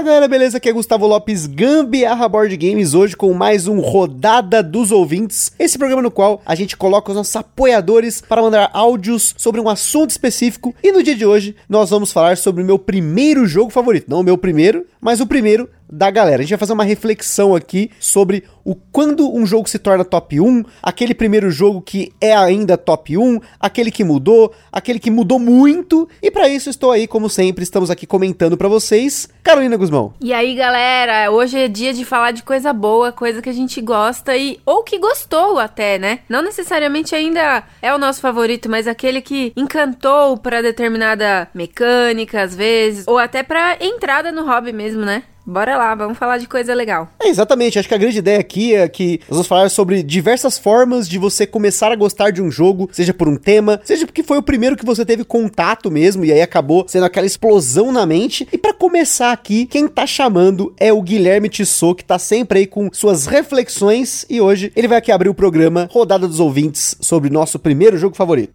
Fala galera, beleza? Aqui é Gustavo Lopes, Gambiarra Board Games, hoje com mais um Rodada dos Ouvintes. Esse programa no qual a gente coloca os nossos apoiadores para mandar áudios sobre um assunto específico. E no dia de hoje nós vamos falar sobre o meu primeiro jogo favorito. Não o meu primeiro, mas o primeiro da galera. A gente vai fazer uma reflexão aqui sobre o quando um jogo se torna top 1, aquele primeiro jogo que é ainda top 1, aquele que mudou, aquele que mudou muito. E para isso estou aí, como sempre, estamos aqui comentando para vocês. Carolina Guzmão. E aí, galera, hoje é dia de falar de coisa boa, coisa que a gente gosta e ou que gostou até, né? Não necessariamente ainda é o nosso favorito, mas aquele que encantou para determinada mecânica às vezes, ou até para entrada no hobby mesmo, né? Bora lá, vamos falar de coisa legal. É, exatamente, acho que a grande ideia aqui é que nós vamos falar sobre diversas formas de você começar a gostar de um jogo, seja por um tema, seja porque foi o primeiro que você teve contato mesmo e aí acabou sendo aquela explosão na mente. E para começar aqui, quem tá chamando é o Guilherme Tissot, que tá sempre aí com suas reflexões e hoje ele vai aqui abrir o programa Rodada dos Ouvintes sobre nosso primeiro jogo favorito.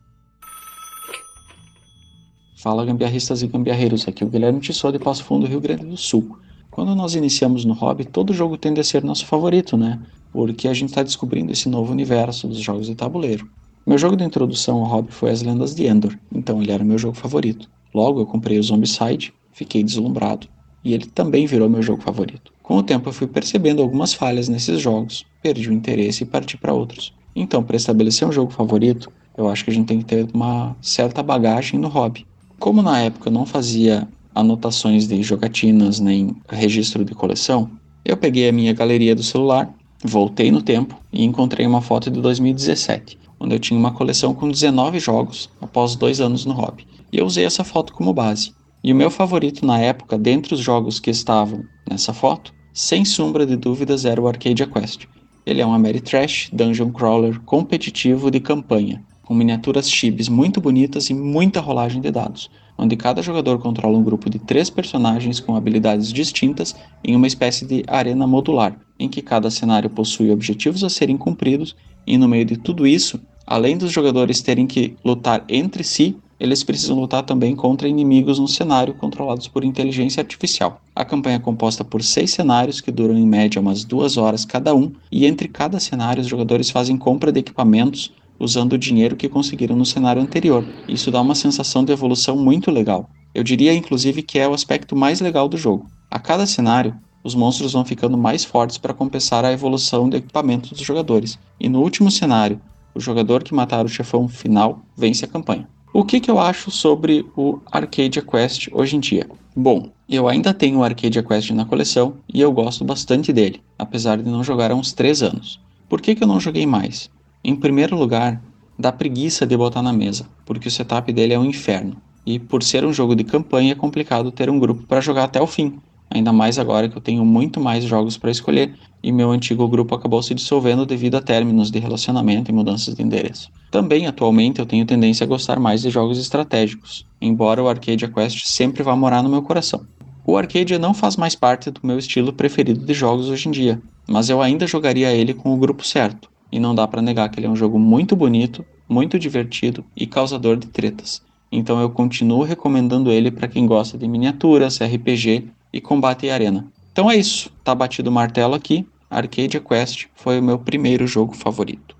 Fala gambiarristas e gambiarreiros, aqui é o Guilherme Tissot de Passo Fundo, Rio Grande do Sul. Quando nós iniciamos no hobby, todo jogo tende a ser nosso favorito, né? Porque a gente está descobrindo esse novo universo dos jogos de tabuleiro. Meu jogo de introdução ao hobby foi As Lendas de Endor, então ele era meu jogo favorito. Logo eu comprei o Zombicide, fiquei deslumbrado, e ele também virou meu jogo favorito. Com o tempo eu fui percebendo algumas falhas nesses jogos, perdi o interesse e parti para outros. Então, para estabelecer um jogo favorito, eu acho que a gente tem que ter uma certa bagagem no hobby. Como na época eu não fazia anotações de jogatinas nem registro de coleção, eu peguei a minha galeria do celular, voltei no tempo e encontrei uma foto de 2017, onde eu tinha uma coleção com 19 jogos após dois anos no hobby. E eu usei essa foto como base. E o meu favorito na época, dentre os jogos que estavam nessa foto, sem sombra de dúvidas era o Arcadia Quest. Ele é um Ameritrash Dungeon Crawler competitivo de campanha, com miniaturas chibis muito bonitas e muita rolagem de dados, onde cada jogador controla um grupo de três personagens com habilidades distintas em uma espécie de arena modular, em que cada cenário possui objetivos a serem cumpridos, e no meio de tudo isso, além dos jogadores terem que lutar entre si, eles precisam lutar também contra inimigos no cenário controlados por inteligência artificial. A campanha é composta por seis cenários que duram em média umas duas horas cada um, e entre cada cenário os jogadores fazem compra de equipamentos usando o dinheiro que conseguiram no cenário anterior. Isso dá uma sensação de evolução muito legal. Eu diria inclusive que é o aspecto mais legal do jogo. A cada cenário, os monstros vão ficando mais fortes para compensar a evolução do equipamento dos jogadores. E no último cenário, o jogador que matar o chefão final vence a campanha. O que, que eu acho sobre o Arcadia Quest hoje em dia? Bom, eu ainda tenho o Arcadia Quest na coleção e eu gosto bastante dele, apesar de não jogar há uns 3 anos. Por que, que eu não joguei mais? Em primeiro lugar, dá preguiça de botar na mesa, porque o setup dele é um inferno. E por ser um jogo de campanha é complicado ter um grupo para jogar até o fim. Ainda mais agora que eu tenho muito mais jogos para escolher e meu antigo grupo acabou se dissolvendo devido a términos de relacionamento e mudanças de endereço. Também atualmente eu tenho tendência a gostar mais de jogos estratégicos, embora o Arcadia Quest sempre vá morar no meu coração. O Arcadia não faz mais parte do meu estilo preferido de jogos hoje em dia, mas eu ainda jogaria ele com o grupo certo e não dá para negar que ele é um jogo muito bonito, muito divertido e causador de tretas. Então eu continuo recomendando ele para quem gosta de miniaturas, RPG e combate e arena. Então é isso, tá batido o martelo aqui. Arcadia Quest foi o meu primeiro jogo favorito.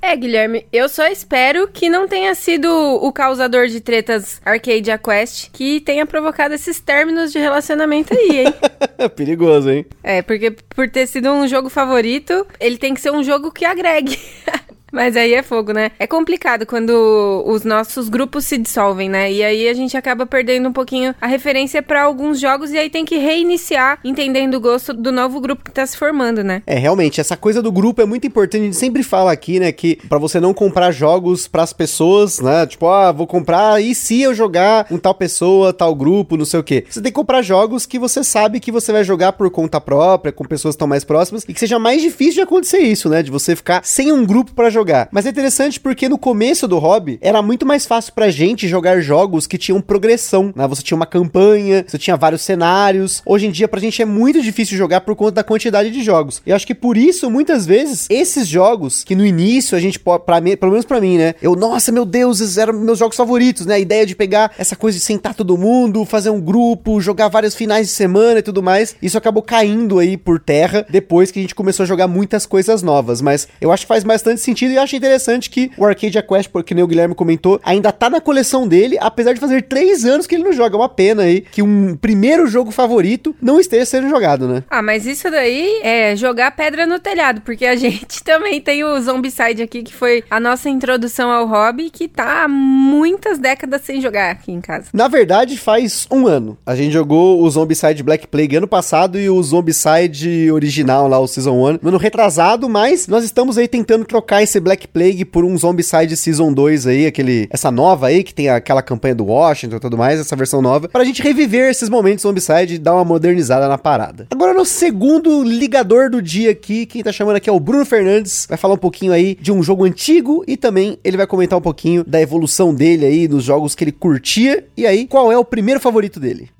É, Guilherme, eu só espero que não tenha sido o causador de tretas Arcadia Quest que tenha provocado esses términos de relacionamento aí, hein? Perigoso, hein? É, porque por ter sido um jogo favorito, ele tem que ser um jogo que agregue. Mas aí é fogo, né? É complicado quando os nossos grupos se dissolvem, né? E aí a gente acaba perdendo um pouquinho a referência para alguns jogos e aí tem que reiniciar entendendo o gosto do novo grupo que tá se formando, né? É, realmente, essa coisa do grupo é muito importante. A gente sempre fala aqui, né, que para você não comprar jogos para as pessoas, né? Tipo, ah, vou comprar e se eu jogar com tal pessoa, tal grupo, não sei o quê. Você tem que comprar jogos que você sabe que você vai jogar por conta própria, com pessoas que estão mais próximas e que seja mais difícil de acontecer isso, né? De você ficar sem um grupo para jogar jogar. Mas é interessante porque no começo do hobby era muito mais fácil pra gente jogar jogos que tinham progressão, né? Você tinha uma campanha, você tinha vários cenários. Hoje em dia pra gente é muito difícil jogar por conta da quantidade de jogos. Eu acho que por isso muitas vezes esses jogos que no início a gente para pelo menos para mim, né? Eu, nossa, meu Deus, esses eram meus jogos favoritos, né? A ideia de pegar essa coisa de sentar todo mundo, fazer um grupo, jogar vários finais de semana e tudo mais. Isso acabou caindo aí por terra depois que a gente começou a jogar muitas coisas novas, mas eu acho que faz bastante sentido e acho interessante que o Arcadia Quest, porque nem o Guilherme comentou, ainda tá na coleção dele, apesar de fazer três anos que ele não joga. É uma pena aí que um primeiro jogo favorito não esteja sendo jogado, né? Ah, mas isso daí é jogar pedra no telhado, porque a gente também tem o Zombicide aqui, que foi a nossa introdução ao hobby, que tá há muitas décadas sem jogar aqui em casa. Na verdade, faz um ano. A gente jogou o Zombicide Black Plague ano passado e o Zombicide original lá, o Season 1, no ano retrasado, mas nós estamos aí tentando trocar esse Black Plague por um Zombicide Season 2 aí, aquele, essa nova aí, que tem aquela campanha do Washington e tudo mais, essa versão nova, pra gente reviver esses momentos Zombicide e dar uma modernizada na parada. Agora, no segundo ligador do dia aqui, quem tá chamando aqui é o Bruno Fernandes, vai falar um pouquinho aí de um jogo antigo e também ele vai comentar um pouquinho da evolução dele aí, nos jogos que ele curtia, e aí, qual é o primeiro favorito dele?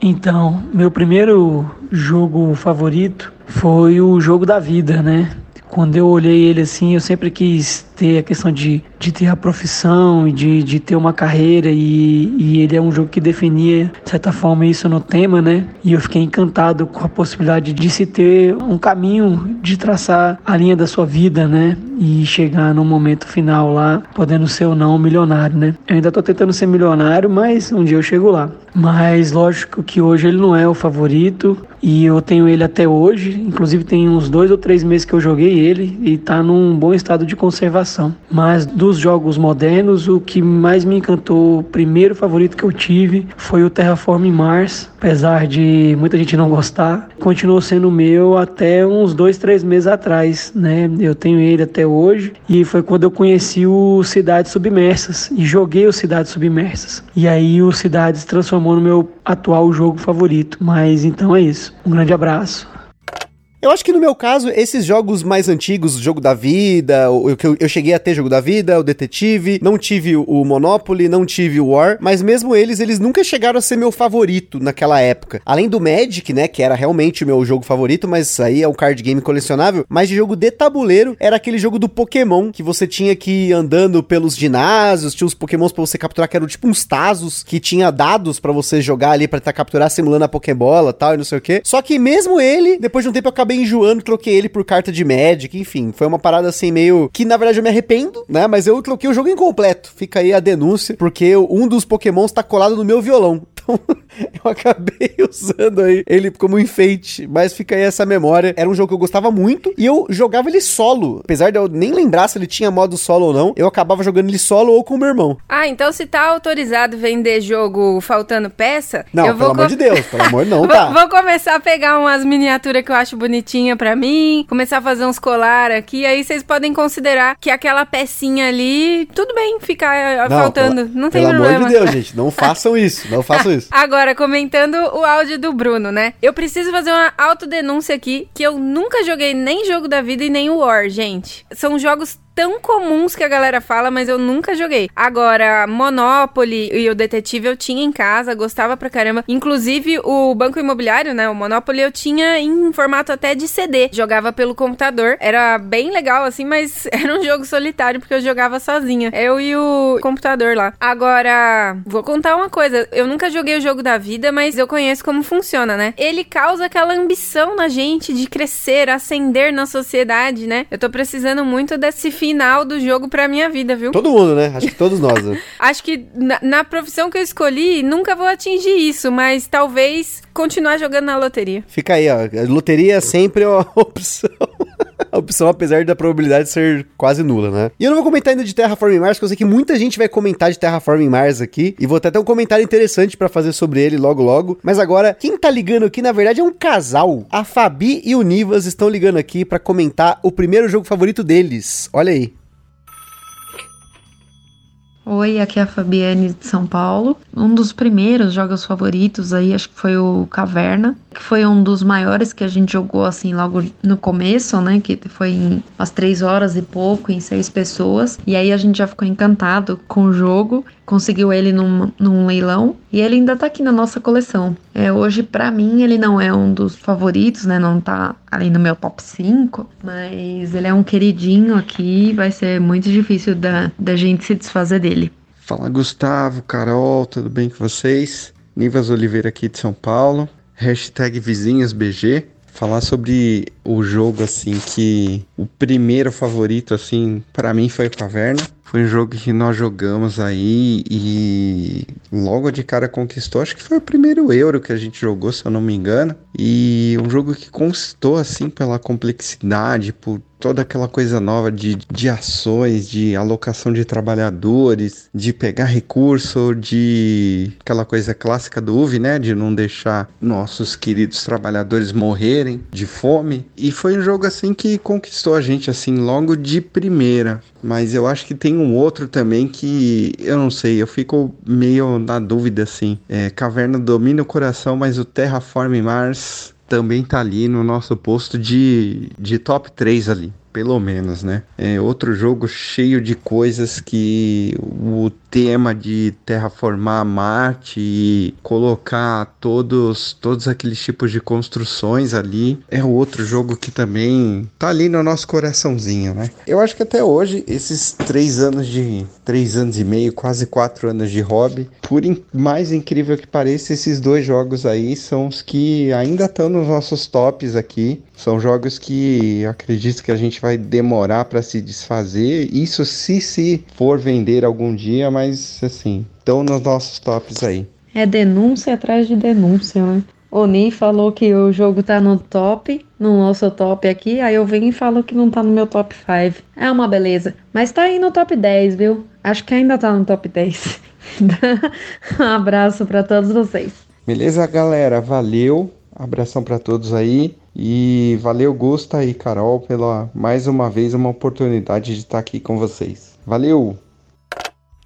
Então, meu primeiro jogo favorito foi o jogo da vida, né? Quando eu olhei ele assim, eu sempre quis ter a questão de, de ter a profissão e de, de ter uma carreira e, e ele é um jogo que definia, de certa forma, isso no tema, né? E eu fiquei encantado com a possibilidade de se ter um caminho de traçar a linha da sua vida, né? E chegar no momento final lá, podendo ser ou não milionário, né? Eu ainda tô tentando ser milionário, mas um dia eu chego lá. Mas lógico que hoje ele não é o favorito e eu tenho ele até hoje. Inclusive tem uns dois ou três meses que eu joguei ele e tá num bom estado de conservação mas dos jogos modernos, o que mais me encantou, o primeiro favorito que eu tive foi o Terraform Mars. Apesar de muita gente não gostar, continuou sendo meu até uns dois, três meses atrás, né? Eu tenho ele até hoje e foi quando eu conheci o Cidades Submersas e joguei o Cidades Submersas. E aí o Cidades transformou no meu atual jogo favorito. Mas então é isso. Um grande abraço. Eu acho que no meu caso, esses jogos mais antigos, o jogo da vida, o eu, eu, cheguei a ter jogo da vida, o detetive, não tive o Monopoly, não tive o War, mas mesmo eles, eles nunca chegaram a ser meu favorito naquela época. Além do Magic, né, que era realmente o meu jogo favorito, mas aí é um card game colecionável, mas de jogo de tabuleiro era aquele jogo do Pokémon, que você tinha que ir andando pelos ginásios, tinha os Pokémons pra você capturar, que eram tipo uns Tazos, que tinha dados para você jogar ali pra tentar capturar simulando a Pokébola tal, e não sei o que. Só que mesmo ele, depois de um tempo eu acabei enjoando, troquei ele por carta de Magic, enfim. Foi uma parada assim meio. Que na verdade eu me arrependo, né? Mas eu troquei o jogo incompleto. Fica aí a denúncia, porque um dos Pokémons tá colado no meu violão. Então eu acabei usando aí ele como enfeite. Mas fica aí essa memória. Era um jogo que eu gostava muito e eu jogava ele solo. Apesar de eu nem lembrar se ele tinha modo solo ou não, eu acabava jogando ele solo ou com o meu irmão. Ah, então se tá autorizado vender jogo faltando peça. Não, pelo amor de Deus, pelo amor não, tá. vou, vou começar a pegar umas miniaturas que eu acho bonitinha pra mim, começar a fazer uns colar aqui. Aí vocês podem considerar que aquela pecinha ali, tudo bem ficar não, faltando. Pela, não tem pelo problema. Pelo amor de Deus, gente, não façam isso, não façam isso. Agora, comentando o áudio do Bruno, né? Eu preciso fazer uma autodenúncia aqui que eu nunca joguei nem Jogo da Vida e nem o War, gente. São jogos tão comuns que a galera fala, mas eu nunca joguei. Agora, Monopoly e o Detetive eu tinha em casa, gostava pra caramba. Inclusive, o Banco Imobiliário, né? O Monopoly eu tinha em formato até de CD. Jogava pelo computador. Era bem legal, assim, mas era um jogo solitário porque eu jogava sozinha. Eu e o computador lá. Agora, vou contar uma coisa. Eu nunca joguei o jogo da vida, mas eu conheço como funciona, né? Ele causa aquela ambição na gente de crescer, ascender na sociedade, né? Eu tô precisando muito desse final do jogo pra minha vida, viu? Todo mundo, né? Acho que todos nós. Né? Acho que na, na, profissão que eu escolhi, nunca vou atingir isso, mas talvez continuar jogando na loteria. Fica aí, ó. Loteria é sempre uma opção. A opção, apesar da probabilidade ser quase nula, né? E eu não vou comentar ainda de Terraforming Mars, porque eu sei que muita gente vai comentar de Terraforming Mars aqui, e vou até ter um comentário interessante para fazer sobre ele logo logo. Mas agora, quem tá ligando aqui, na verdade, é um casal. A Fabi e o Nivas estão ligando aqui para comentar o primeiro jogo favorito deles. Olha aí. Oi, aqui é a Fabiane de São Paulo. Um dos primeiros jogos favoritos aí, acho que foi o Caverna, que foi um dos maiores que a gente jogou assim logo no começo, né? Que foi em umas três horas e pouco, em seis pessoas. E aí a gente já ficou encantado com o jogo, conseguiu ele num, num leilão e ele ainda tá aqui na nossa coleção. É, hoje, para mim, ele não é um dos favoritos, né? Não tá ali no meu top 5, mas ele é um queridinho aqui. Vai ser muito difícil da, da gente se desfazer dele. Fala Gustavo, Carol, tudo bem com vocês? Nivas Oliveira aqui de São Paulo. Hashtag vizinhosBG. Falar sobre o jogo assim que o primeiro favorito assim para mim foi o Caverna. Foi um jogo que nós jogamos aí e logo de cara conquistou. Acho que foi o primeiro Euro que a gente jogou, se eu não me engano. E um jogo que conquistou assim pela complexidade, por toda aquela coisa nova de, de ações, de alocação de trabalhadores, de pegar recurso, de aquela coisa clássica do UV, né? De não deixar nossos queridos trabalhadores morrerem de fome. E foi um jogo assim que conquistou a gente assim logo de primeira. Mas eu acho que tem um outro também que eu não sei, eu fico meio na dúvida assim. É, Caverna domina o coração, mas o Terraform Mars também tá ali no nosso posto de, de top 3 ali pelo menos, né? É outro jogo cheio de coisas que o tema de terraformar Marte e colocar todos todos aqueles tipos de construções ali é outro jogo que também tá ali no nosso coraçãozinho, né? Eu acho que até hoje esses três anos de três anos e meio, quase quatro anos de hobby, por in, mais incrível que pareça, esses dois jogos aí são os que ainda estão nos nossos tops aqui. São jogos que acredito que a gente vai demorar para se desfazer. Isso se se for vender algum dia, mas assim, estão nos nossos tops aí. É denúncia atrás de denúncia, né? O Ni falou que o jogo tá no top, no nosso top aqui, aí eu venho e falo que não tá no meu top 5. É uma beleza. Mas tá aí no top 10, viu? Acho que ainda tá no top 10. um abraço para todos vocês. Beleza, galera? Valeu. Abração para todos aí. E valeu, Gusta e Carol, pela mais uma vez uma oportunidade de estar aqui com vocês. Valeu!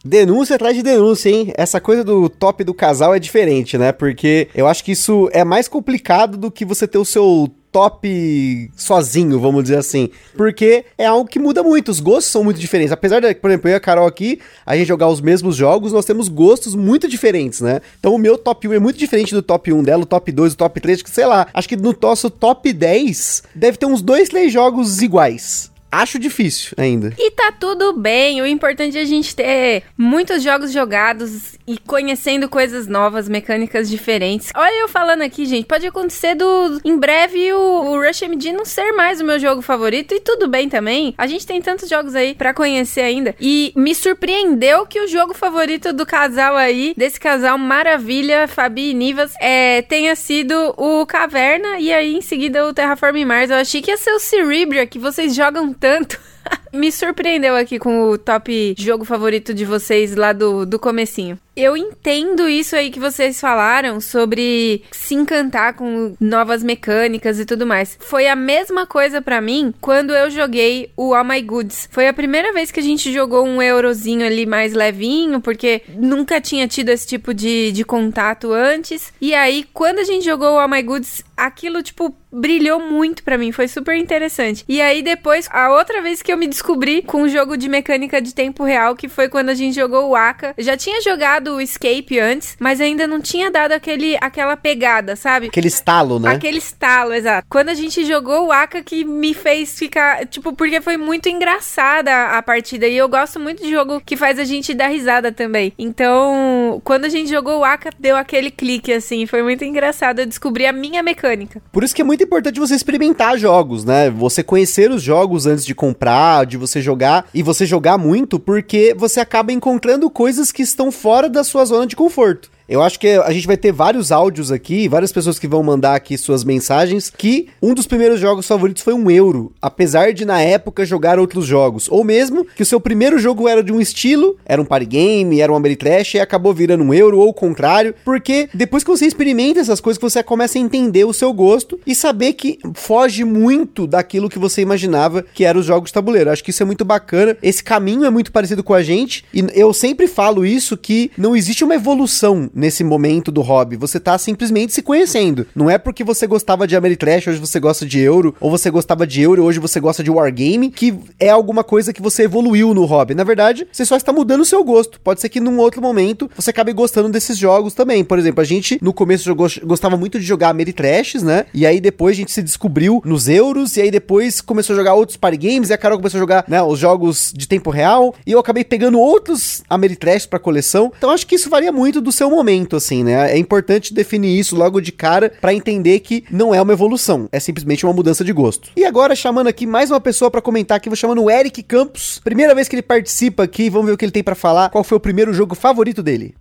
Denúncia atrás de denúncia, hein? Essa coisa do top do casal é diferente, né? Porque eu acho que isso é mais complicado do que você ter o seu top sozinho, vamos dizer assim. Porque é algo que muda muito, os gostos são muito diferentes. Apesar de, por exemplo, eu e a Carol aqui, a gente jogar os mesmos jogos, nós temos gostos muito diferentes, né? Então o meu top 1 é muito diferente do top 1 dela, o top 2, o top 3, que sei lá, acho que no nosso top 10 deve ter uns dois, três jogos iguais. Acho difícil ainda. E tá tudo bem. O importante é a gente ter muitos jogos jogados e conhecendo coisas novas, mecânicas diferentes. Olha eu falando aqui, gente. Pode acontecer do em breve o, o Rush MD não ser mais o meu jogo favorito e tudo bem também. A gente tem tantos jogos aí para conhecer ainda. E me surpreendeu que o jogo favorito do casal aí, desse casal maravilha, Fabi e Nivas, é, tenha sido o Caverna e aí em seguida o Terraform Mars. Eu achei que ia ser o Cerebria, que vocês jogam tanto. Me surpreendeu aqui com o top jogo favorito de vocês lá do, do comecinho. Eu entendo isso aí que vocês falaram sobre se encantar com novas mecânicas e tudo mais. Foi a mesma coisa para mim quando eu joguei o All My Goods. Foi a primeira vez que a gente jogou um eurozinho ali mais levinho, porque nunca tinha tido esse tipo de, de contato antes. E aí, quando a gente jogou o All My Goods, aquilo, tipo, brilhou muito para mim, foi super interessante. E aí depois, a outra vez que eu me descobri com um jogo de mecânica de tempo real, que foi quando a gente jogou o Aka. Eu já tinha jogado o Escape antes, mas ainda não tinha dado aquele, aquela pegada, sabe? Aquele estalo, né? Aquele estalo, exato. Quando a gente jogou o Aka que me fez ficar, tipo, porque foi muito engraçada a partida e eu gosto muito de jogo que faz a gente dar risada também. Então, quando a gente jogou o Aka, deu aquele clique assim, foi muito engraçado eu descobri a minha mecânica. Por isso que é muito importante você experimentar jogos, né? Você conhecer os jogos antes de comprar, de você jogar e você jogar muito, porque você acaba encontrando coisas que estão fora da sua zona de conforto. Eu acho que a gente vai ter vários áudios aqui, várias pessoas que vão mandar aqui suas mensagens, que um dos primeiros jogos favoritos foi um euro, apesar de na época jogar outros jogos. Ou mesmo que o seu primeiro jogo era de um estilo, era um party game, era um Ameritrash, e acabou virando um euro, ou o contrário, porque depois que você experimenta essas coisas, você começa a entender o seu gosto e saber que foge muito daquilo que você imaginava que eram os jogos de tabuleiro. Acho que isso é muito bacana. Esse caminho é muito parecido com a gente, e eu sempre falo isso que não existe uma evolução nesse momento do hobby. Você tá simplesmente se conhecendo. Não é porque você gostava de Ameritrash, hoje você gosta de euro, ou você gostava de euro, hoje você gosta de wargame, que é alguma coisa que você evoluiu no hobby. Na verdade, você só está mudando o seu gosto. Pode ser que num outro momento você acabe gostando desses jogos também. Por exemplo, a gente no começo gostava muito de jogar Ameritrashes, né? E aí depois a gente se descobriu nos euros, e aí depois começou a jogar outros party games, e a Carol começou a jogar, né, os jogos de tempo real, e eu acabei pegando outros Ameritrash pra coleção. Então acho que isso varia muito do seu momento, assim, né? É importante definir isso logo de cara para entender que não é uma evolução, é simplesmente uma mudança de gosto. E agora chamando aqui mais uma pessoa para comentar aqui, vou chamando o Eric Campos. Primeira vez que ele participa aqui, vamos ver o que ele tem para falar. Qual foi o primeiro jogo favorito dele?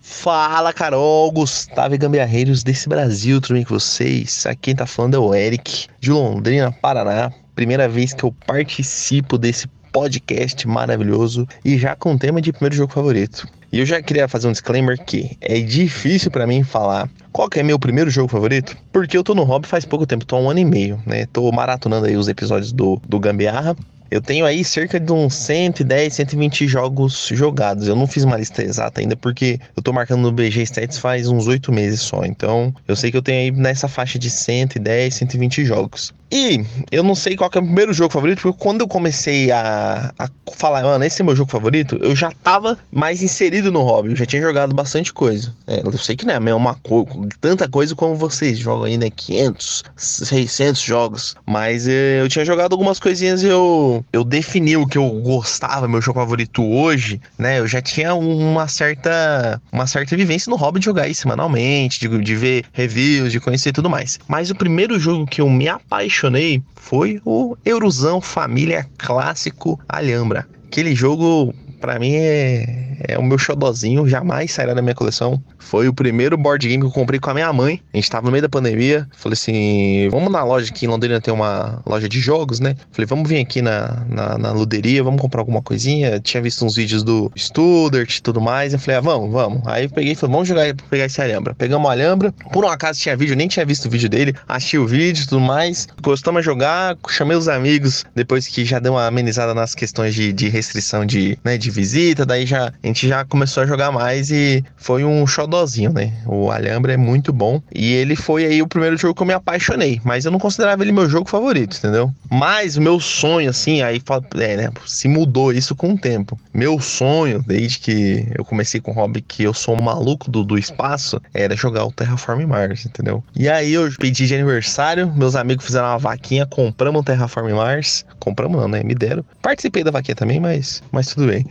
Fala, Carol, Gustavo e Gambiarreiros desse Brasil, tudo bem com vocês? Aqui quem tá falando é o Eric, de Londrina, Paraná. Primeira vez que eu participo desse podcast maravilhoso e já com tema de primeiro jogo favorito. E eu já queria fazer um disclaimer que é difícil para mim falar qual que é meu primeiro jogo favorito, porque eu tô no hobby faz pouco tempo, tô há um ano e meio, né? Tô maratonando aí os episódios do, do Gambiarra eu tenho aí cerca de uns 110, 120 jogos jogados. Eu não fiz uma lista exata ainda porque eu tô marcando no BG Stats faz uns 8 meses só. Então, eu sei que eu tenho aí nessa faixa de 110, 120 jogos. E eu não sei qual é o primeiro jogo favorito, porque quando eu comecei a, a falar, mano, esse é meu jogo favorito, eu já tava mais inserido no hobby, eu já tinha jogado bastante coisa. É, eu sei que não é a mesma coisa, tanta coisa como vocês jogam aí, né? 500, 600 jogos, mas é, eu tinha jogado algumas coisinhas e eu, eu defini o que eu gostava, meu jogo favorito hoje, né? Eu já tinha uma certa, uma certa vivência no hobby de jogar aí semanalmente, de, de ver reviews, de conhecer tudo mais. Mas o primeiro jogo que eu me apaixonei apaixonei foi o Eurozão Família Clássico Alhambra. Aquele jogo, para mim, é, é o meu xodozinho, jamais sairá da minha coleção. Foi o primeiro board game que eu comprei com a minha mãe. A gente tava no meio da pandemia. Falei assim: vamos na loja aqui em Londrina, tem uma loja de jogos, né? Falei, vamos vir aqui na, na, na luderia, vamos comprar alguma coisinha. Tinha visto uns vídeos do Studert e tudo mais. Eu falei, ah, vamos, vamos. Aí eu peguei e falei, vamos jogar pegar esse Alhambra. Pegamos o Alhambra. Por um acaso tinha vídeo, nem tinha visto o vídeo dele. Achei o vídeo e tudo mais. Gostamos de jogar, chamei os amigos depois que já deu uma amenizada nas questões de, de restrição de, né, de visita. Daí já a gente já começou a jogar mais e foi um xodó xodózinho, né? O Alhambra é muito bom. E ele foi aí o primeiro jogo que eu me apaixonei. Mas eu não considerava ele meu jogo favorito, entendeu? Mas o meu sonho, assim, aí é, né? Se mudou isso com o tempo. Meu sonho, desde que eu comecei com o hobby, que eu sou um maluco do, do espaço, era jogar o Terraform Mars, entendeu? E aí eu pedi de aniversário, meus amigos fizeram uma vaquinha, compramos o Terraform Mars. Compramos não, né? Me deram. Participei da vaquinha também, mas, mas tudo bem.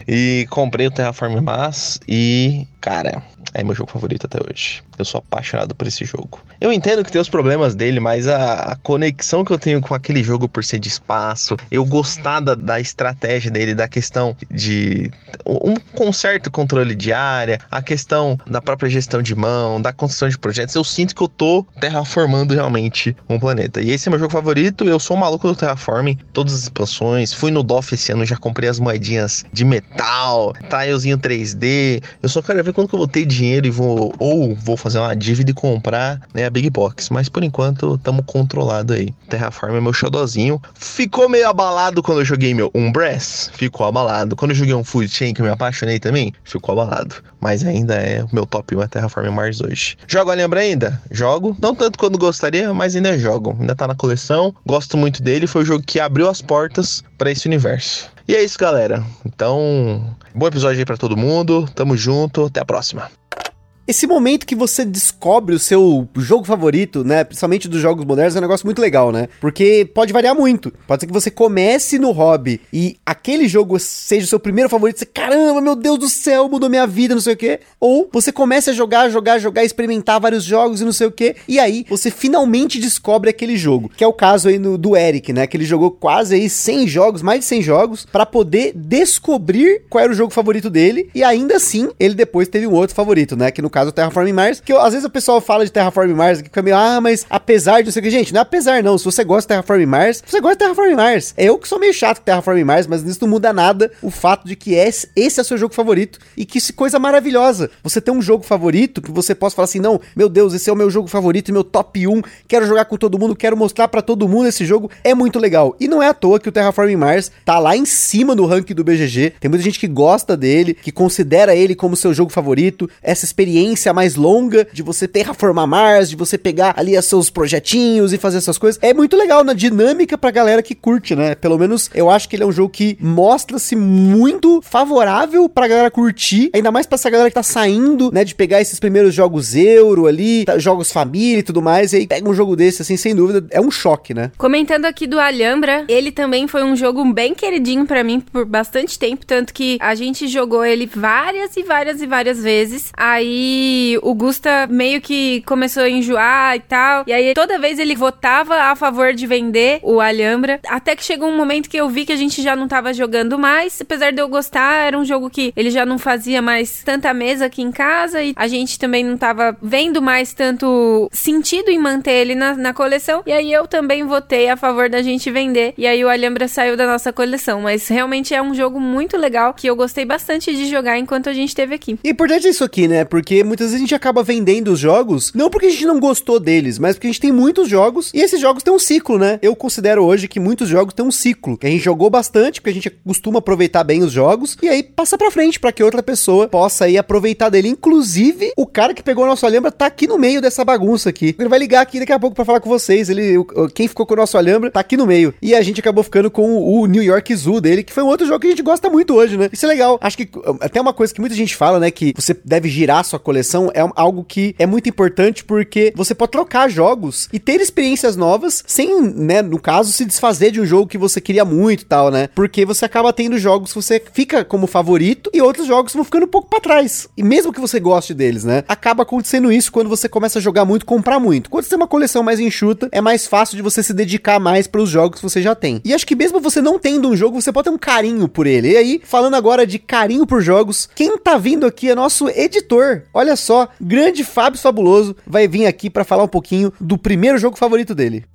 Comprei o Terraform Mars e, cara, é meu jogo favorito até hoje. Eu sou apaixonado por esse jogo. Eu entendo que tem os problemas dele, mas a, a conexão que eu tenho com aquele jogo por ser de espaço, eu gostar da, da estratégia dele, da questão de um, certo controle de área, a questão da própria gestão de mão, da construção de projetos, eu sinto que eu tô terraformando realmente um planeta. E esse é meu jogo favorito, eu sou um maluco do Terraforming, todas as expansões, fui no DOF esse ano, já comprei as moedinhas de metal, tilezinho 3D, eu só quero ver quando que eu vou ter dinheiro e vou, ou vou fazer uma dívida e comprar, né, a Big Box. Mas por enquanto, estamos controlado aí. Terraform é meu xodozinho. Ficou meio abalado quando eu joguei meu Umbress? Ficou abalado. Quando eu joguei um Food Chain, que eu me apaixonei também? Ficou abalado. Mas ainda é o meu top 1 é Terraform Mars hoje. Jogo a lembra ainda? Jogo. Não tanto quanto gostaria, mas ainda jogo. Ainda tá na coleção. Gosto muito dele. Foi o jogo que abriu as portas para esse universo. E é isso, galera. Então, bom episódio aí para todo mundo. Tamo junto. Até a próxima. Esse momento que você descobre o seu jogo favorito, né? Principalmente dos jogos modernos, é um negócio muito legal, né? Porque pode variar muito. Pode ser que você comece no hobby e aquele jogo seja o seu primeiro favorito, você, caramba, meu Deus do céu, mudou minha vida, não sei o quê. Ou você comece a jogar, jogar, jogar, experimentar vários jogos e não sei o quê. E aí você finalmente descobre aquele jogo. Que é o caso aí no, do Eric, né? Que ele jogou quase aí 100 jogos, mais de 100 jogos, para poder descobrir qual era o jogo favorito dele. E ainda assim, ele depois teve um outro favorito, né? Que no caso o Terraform Mars, que eu, às vezes o pessoal fala de Terraform Mars que fica meio, ah, mas apesar de não sei o que, gente, não é apesar não, se você gosta de Terraform Mars, você gosta de Terraform Mars. É eu que sou meio chato com Terraform Mars, mas nisso não muda nada o fato de que esse, esse é seu jogo favorito e que isso coisa maravilhosa. Você tem um jogo favorito que você possa falar assim, não, meu Deus, esse é o meu jogo favorito, meu top 1, quero jogar com todo mundo, quero mostrar para todo mundo esse jogo, é muito legal. E não é à toa que o Terraform Mars tá lá em cima do ranking do BGG. Tem muita gente que gosta dele, que considera ele como seu jogo favorito, essa experiência mais mais longa de você terraformar Mars, de você pegar ali os seus projetinhos e fazer essas coisas. É muito legal na dinâmica pra galera que curte, né? Pelo menos eu acho que ele é um jogo que mostra-se muito favorável pra galera curtir, ainda mais pra essa galera que tá saindo, né, de pegar esses primeiros jogos euro ali, tá, jogos família e tudo mais, e aí pega um jogo desse, assim, sem dúvida, é um choque, né? Comentando aqui do Alhambra, ele também foi um jogo bem queridinho para mim por bastante tempo, tanto que a gente jogou ele várias e várias e várias vezes. Aí o Gusta meio que começou a enjoar e tal. E aí toda vez ele votava a favor de vender o Alhambra. Até que chegou um momento que eu vi que a gente já não tava jogando mais. Apesar de eu gostar, era um jogo que ele já não fazia mais tanta mesa aqui em casa. E a gente também não tava vendo mais tanto sentido em manter ele na, na coleção. E aí eu também votei a favor da gente vender. E aí o Alhambra saiu da nossa coleção. Mas realmente é um jogo muito legal que eu gostei bastante de jogar enquanto a gente esteve aqui. E importante isso aqui, né? Porque muitas vezes a gente acaba vendendo os jogos, não porque a gente não gostou deles, mas porque a gente tem muitos jogos e esses jogos têm um ciclo, né? Eu considero hoje que muitos jogos têm um ciclo, que a gente jogou bastante, porque a gente costuma aproveitar bem os jogos, e aí passa pra frente para que outra pessoa possa aí aproveitar dele. Inclusive, o cara que pegou o nosso Alhambra tá aqui no meio dessa bagunça aqui. Ele vai ligar aqui daqui a pouco para falar com vocês. Ele, quem ficou com o nosso Alhambra tá aqui no meio. E a gente acabou ficando com o New York Zoo dele, que foi um outro jogo que a gente gosta muito hoje, né? Isso é legal. Acho que até uma coisa que muita gente fala, né, que você deve girar sua coleção é algo que é muito importante porque você pode trocar jogos e ter experiências novas sem, né, no caso, se desfazer de um jogo que você queria muito e tal, né? Porque você acaba tendo jogos que você fica como favorito e outros jogos vão ficando um pouco para trás. E mesmo que você goste deles, né? Acaba acontecendo isso quando você começa a jogar muito, comprar muito. Quando você tem uma coleção mais enxuta, é mais fácil de você se dedicar mais para os jogos que você já tem. E acho que mesmo você não tendo um jogo, você pode ter um carinho por ele. E aí, falando agora de carinho por jogos, quem tá vindo aqui é nosso editor. Olha só, grande Fábio Fabuloso vai vir aqui para falar um pouquinho do primeiro jogo favorito dele.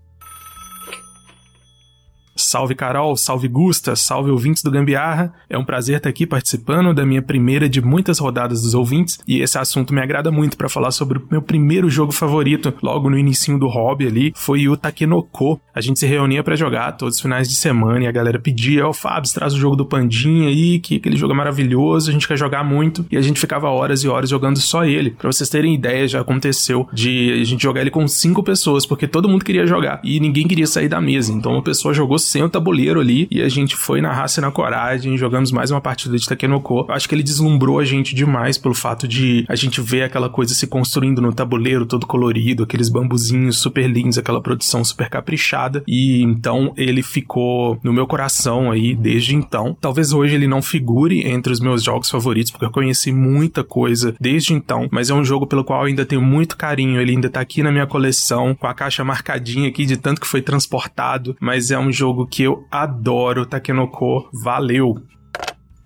Salve Carol, salve Gusta, salve ouvintes do Gambiarra. É um prazer estar aqui participando da minha primeira de muitas rodadas dos ouvintes e esse assunto me agrada muito para falar sobre o meu primeiro jogo favorito, logo no início do hobby ali, foi o Takenoko. A gente se reunia para jogar todos os finais de semana e a galera pedia, ó, oh, Fábio, traz o jogo do Pandinha aí, que aquele jogo é maravilhoso, a gente quer jogar muito e a gente ficava horas e horas jogando só ele. Para vocês terem ideia, já aconteceu de a gente jogar ele com cinco pessoas, porque todo mundo queria jogar e ninguém queria sair da mesa. Então uma pessoa jogou sem o tabuleiro ali e a gente foi na raça e na coragem, jogamos mais uma partida de Takenoko. Eu acho que ele deslumbrou a gente demais pelo fato de a gente ver aquela coisa se construindo no tabuleiro todo colorido, aqueles bambuzinhos super lindos, aquela produção super caprichada e então ele ficou no meu coração aí desde então. Talvez hoje ele não figure entre os meus jogos favoritos porque eu conheci muita coisa desde então, mas é um jogo pelo qual eu ainda tenho muito carinho, ele ainda tá aqui na minha coleção com a caixa marcadinha aqui de tanto que foi transportado, mas é um jogo jogo que eu adoro, Takenoko. Valeu!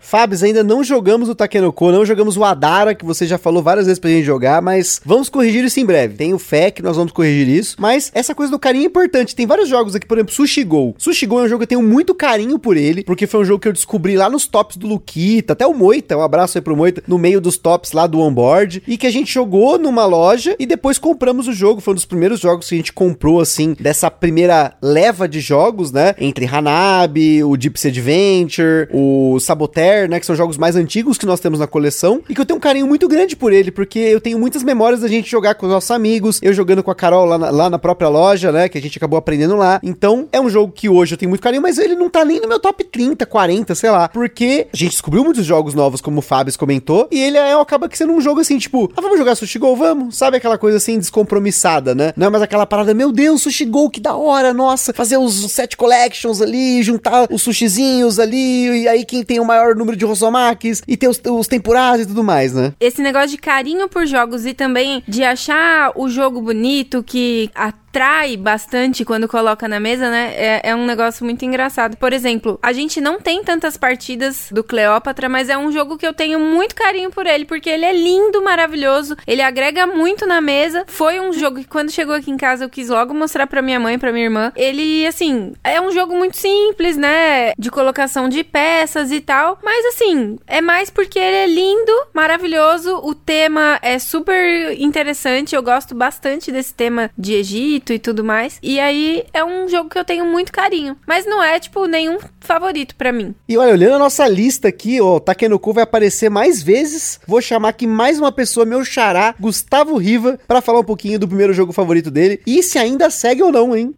Fábio, ainda não jogamos o Takenoko, não jogamos o Adara, que você já falou várias vezes pra gente jogar, mas vamos corrigir isso em breve. Tenho fé que nós vamos corrigir isso, mas essa coisa do carinho é importante. Tem vários jogos aqui, por exemplo, Sushi Go. Sushi Go é um jogo que eu tenho muito carinho por ele, porque foi um jogo que eu descobri lá nos tops do Luquita, até o Moita, um abraço aí pro Moita, no meio dos tops lá do onboard, e que a gente jogou numa loja e depois compramos o jogo. Foi um dos primeiros jogos que a gente comprou, assim, dessa primeira leva de jogos, né? Entre Hanabi, o Sea Adventure, o Saboteur Rare, né? Que são jogos mais antigos que nós temos na coleção. E que eu tenho um carinho muito grande por ele, porque eu tenho muitas memórias da gente jogar com os nossos amigos, eu jogando com a Carol lá na, lá na própria loja, né? Que a gente acabou aprendendo lá. Então, é um jogo que hoje eu tenho muito carinho, mas ele não tá nem no meu top 30, 40, sei lá. Porque a gente descobriu muitos jogos novos, como o Fábio comentou, e ele é, acaba que sendo um jogo assim, tipo, ah, vamos jogar Sushi Go? Vamos. Sabe aquela coisa assim, descompromissada, né? Não é mais aquela parada, meu Deus, Sushi Go, que da hora, nossa, fazer os set collections ali, juntar os sushizinhos ali, e aí quem tem o maior número de Rosomakis, e ter os, os temporadas e tudo mais, né? Esse negócio de carinho por jogos e também de achar o jogo bonito, que a atrai bastante quando coloca na mesa, né? É, é, um negócio muito engraçado. Por exemplo, a gente não tem tantas partidas do Cleópatra, mas é um jogo que eu tenho muito carinho por ele, porque ele é lindo, maravilhoso, ele agrega muito na mesa. Foi um jogo que quando chegou aqui em casa eu quis logo mostrar para minha mãe, para minha irmã. Ele, assim, é um jogo muito simples, né? De colocação de peças e tal, mas assim, é mais porque ele é lindo, maravilhoso, o tema é super interessante, eu gosto bastante desse tema de Egito e tudo mais. E aí é um jogo que eu tenho muito carinho. Mas não é, tipo, nenhum favorito para mim. E olha, olhando a nossa lista aqui, ó, Takenoko vai aparecer mais vezes. Vou chamar aqui mais uma pessoa, meu xará, Gustavo Riva, para falar um pouquinho do primeiro jogo favorito dele. E se ainda segue ou não, hein?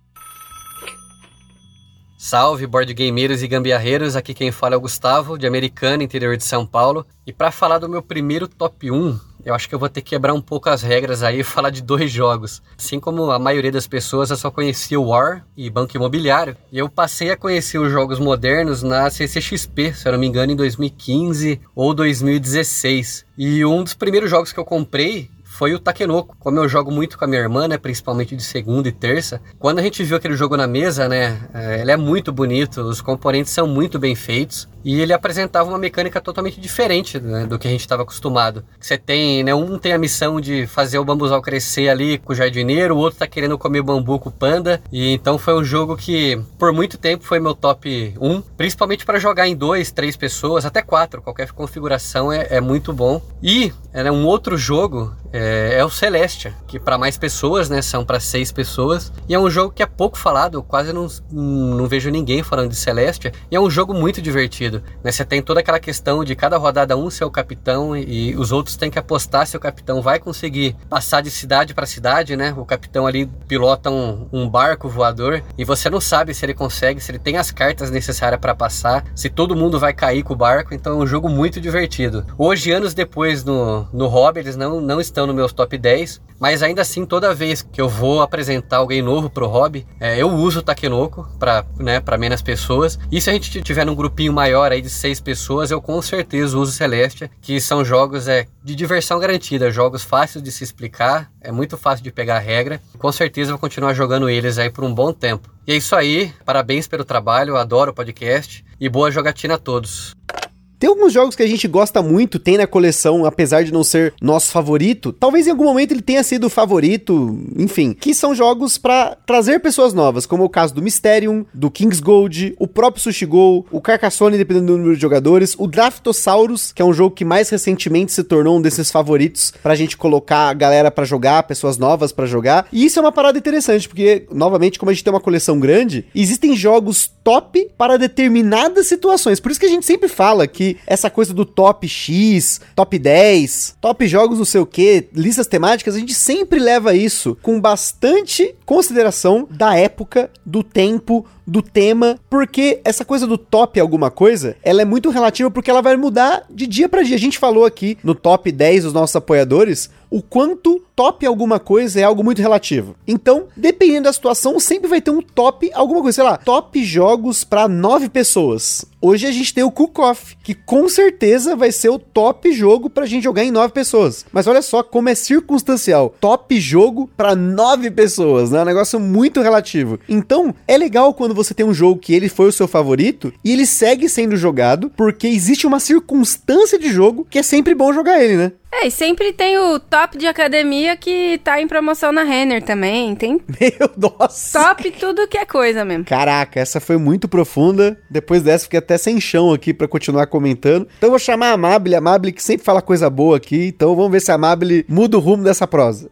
Salve, board gameiros e gambiarreiros, aqui quem fala é o Gustavo, de Americana, interior de São Paulo. E para falar do meu primeiro top 1, eu acho que eu vou ter que quebrar um pouco as regras aí e falar de dois jogos. Assim como a maioria das pessoas, eu só conhecia o War e Banco Imobiliário. E eu passei a conhecer os jogos modernos na CCXP, se eu não me engano, em 2015 ou 2016. E um dos primeiros jogos que eu comprei foi o Takenoko. Como eu jogo muito com a minha irmã, né, principalmente de segunda e terça, quando a gente viu aquele jogo na mesa, né, é, ele é muito bonito, os componentes são muito bem feitos e ele apresentava uma mecânica totalmente diferente né, do que a gente estava acostumado. Você tem, né, um tem a missão de fazer o bambuzal crescer ali com o jardineiro, o outro tá querendo comer bambu com o panda, e então foi um jogo que por muito tempo foi meu top 1, principalmente para jogar em dois, três pessoas, até quatro, qualquer configuração é, é muito bom. E é, né, um outro jogo é, é o Celestia, que para mais pessoas, né, são para seis pessoas. E é um jogo que é pouco falado, quase não, não vejo ninguém falando de Celestia. E é um jogo muito divertido. Né? Você tem toda aquela questão de cada rodada um ser o capitão e, os outros têm que apostar se o capitão vai conseguir passar de cidade para cidade, né? O capitão ali pilota um, um barco voador e você não sabe se ele consegue, se ele tem as cartas necessárias para passar, se todo mundo vai cair com o barco. Então é um jogo muito divertido. Hoje, anos depois no, no Hobby, eles não, não estão estão no meus top 10, mas ainda assim, toda vez que eu vou apresentar alguém novo pro hobby, é, eu uso o Takenoko para né, menos pessoas. E se a gente tiver num grupinho maior aí de seis pessoas, eu com certeza uso Celestia, que são jogos é, de diversão garantida, jogos fáceis de se explicar, é muito fácil de pegar a regra. Com certeza vou continuar jogando eles aí por um bom tempo. E é isso aí, parabéns pelo trabalho, adoro o podcast e boa jogatina a todos. Tem alguns jogos que a gente gosta muito, tem na coleção, apesar de não ser nosso favorito. Talvez em algum momento ele tenha sido o favorito, enfim. Que são jogos para trazer pessoas novas, como o caso do Mysterium, do King's Gold, o próprio Sushi Go, o Carcassonne, dependendo do número de jogadores, o Draftosaurus, que é um jogo que mais recentemente se tornou um desses favoritos pra gente colocar a galera para jogar, pessoas novas para jogar. E isso é uma parada interessante, porque, novamente, como a gente tem uma coleção grande, existem jogos top para determinadas situações. Por isso que a gente sempre fala que essa coisa do top X, top 10, top jogos não sei o que, listas temáticas, a gente sempre leva isso com bastante consideração da época, do tempo, do tema, porque essa coisa do top alguma coisa, ela é muito relativa porque ela vai mudar de dia para dia. A gente falou aqui no top 10 dos nossos apoiadores o quanto top alguma coisa é algo muito relativo. Então, dependendo da situação, sempre vai ter um top alguma coisa, sei lá, top jogos para nove pessoas. Hoje a gente tem o Cook Off, que com certeza vai ser o top jogo pra gente jogar em nove pessoas. Mas olha só como é circunstancial. Top jogo para nove pessoas, né? É um negócio muito relativo. Então, é legal quando você tem um jogo que ele foi o seu favorito e ele segue sendo jogado, porque existe uma circunstância de jogo que é sempre bom jogar ele, né? É, e sempre tem o top de academia que tá em promoção na Renner também, tem? Meu, nossa! Top tudo que é coisa mesmo. Caraca, essa foi muito profunda. Depois dessa, fiquei até sem chão aqui para continuar comentando. Então, vou chamar a Amable, a Amable que sempre fala coisa boa aqui. Então, vamos ver se a Amable muda o rumo dessa prosa.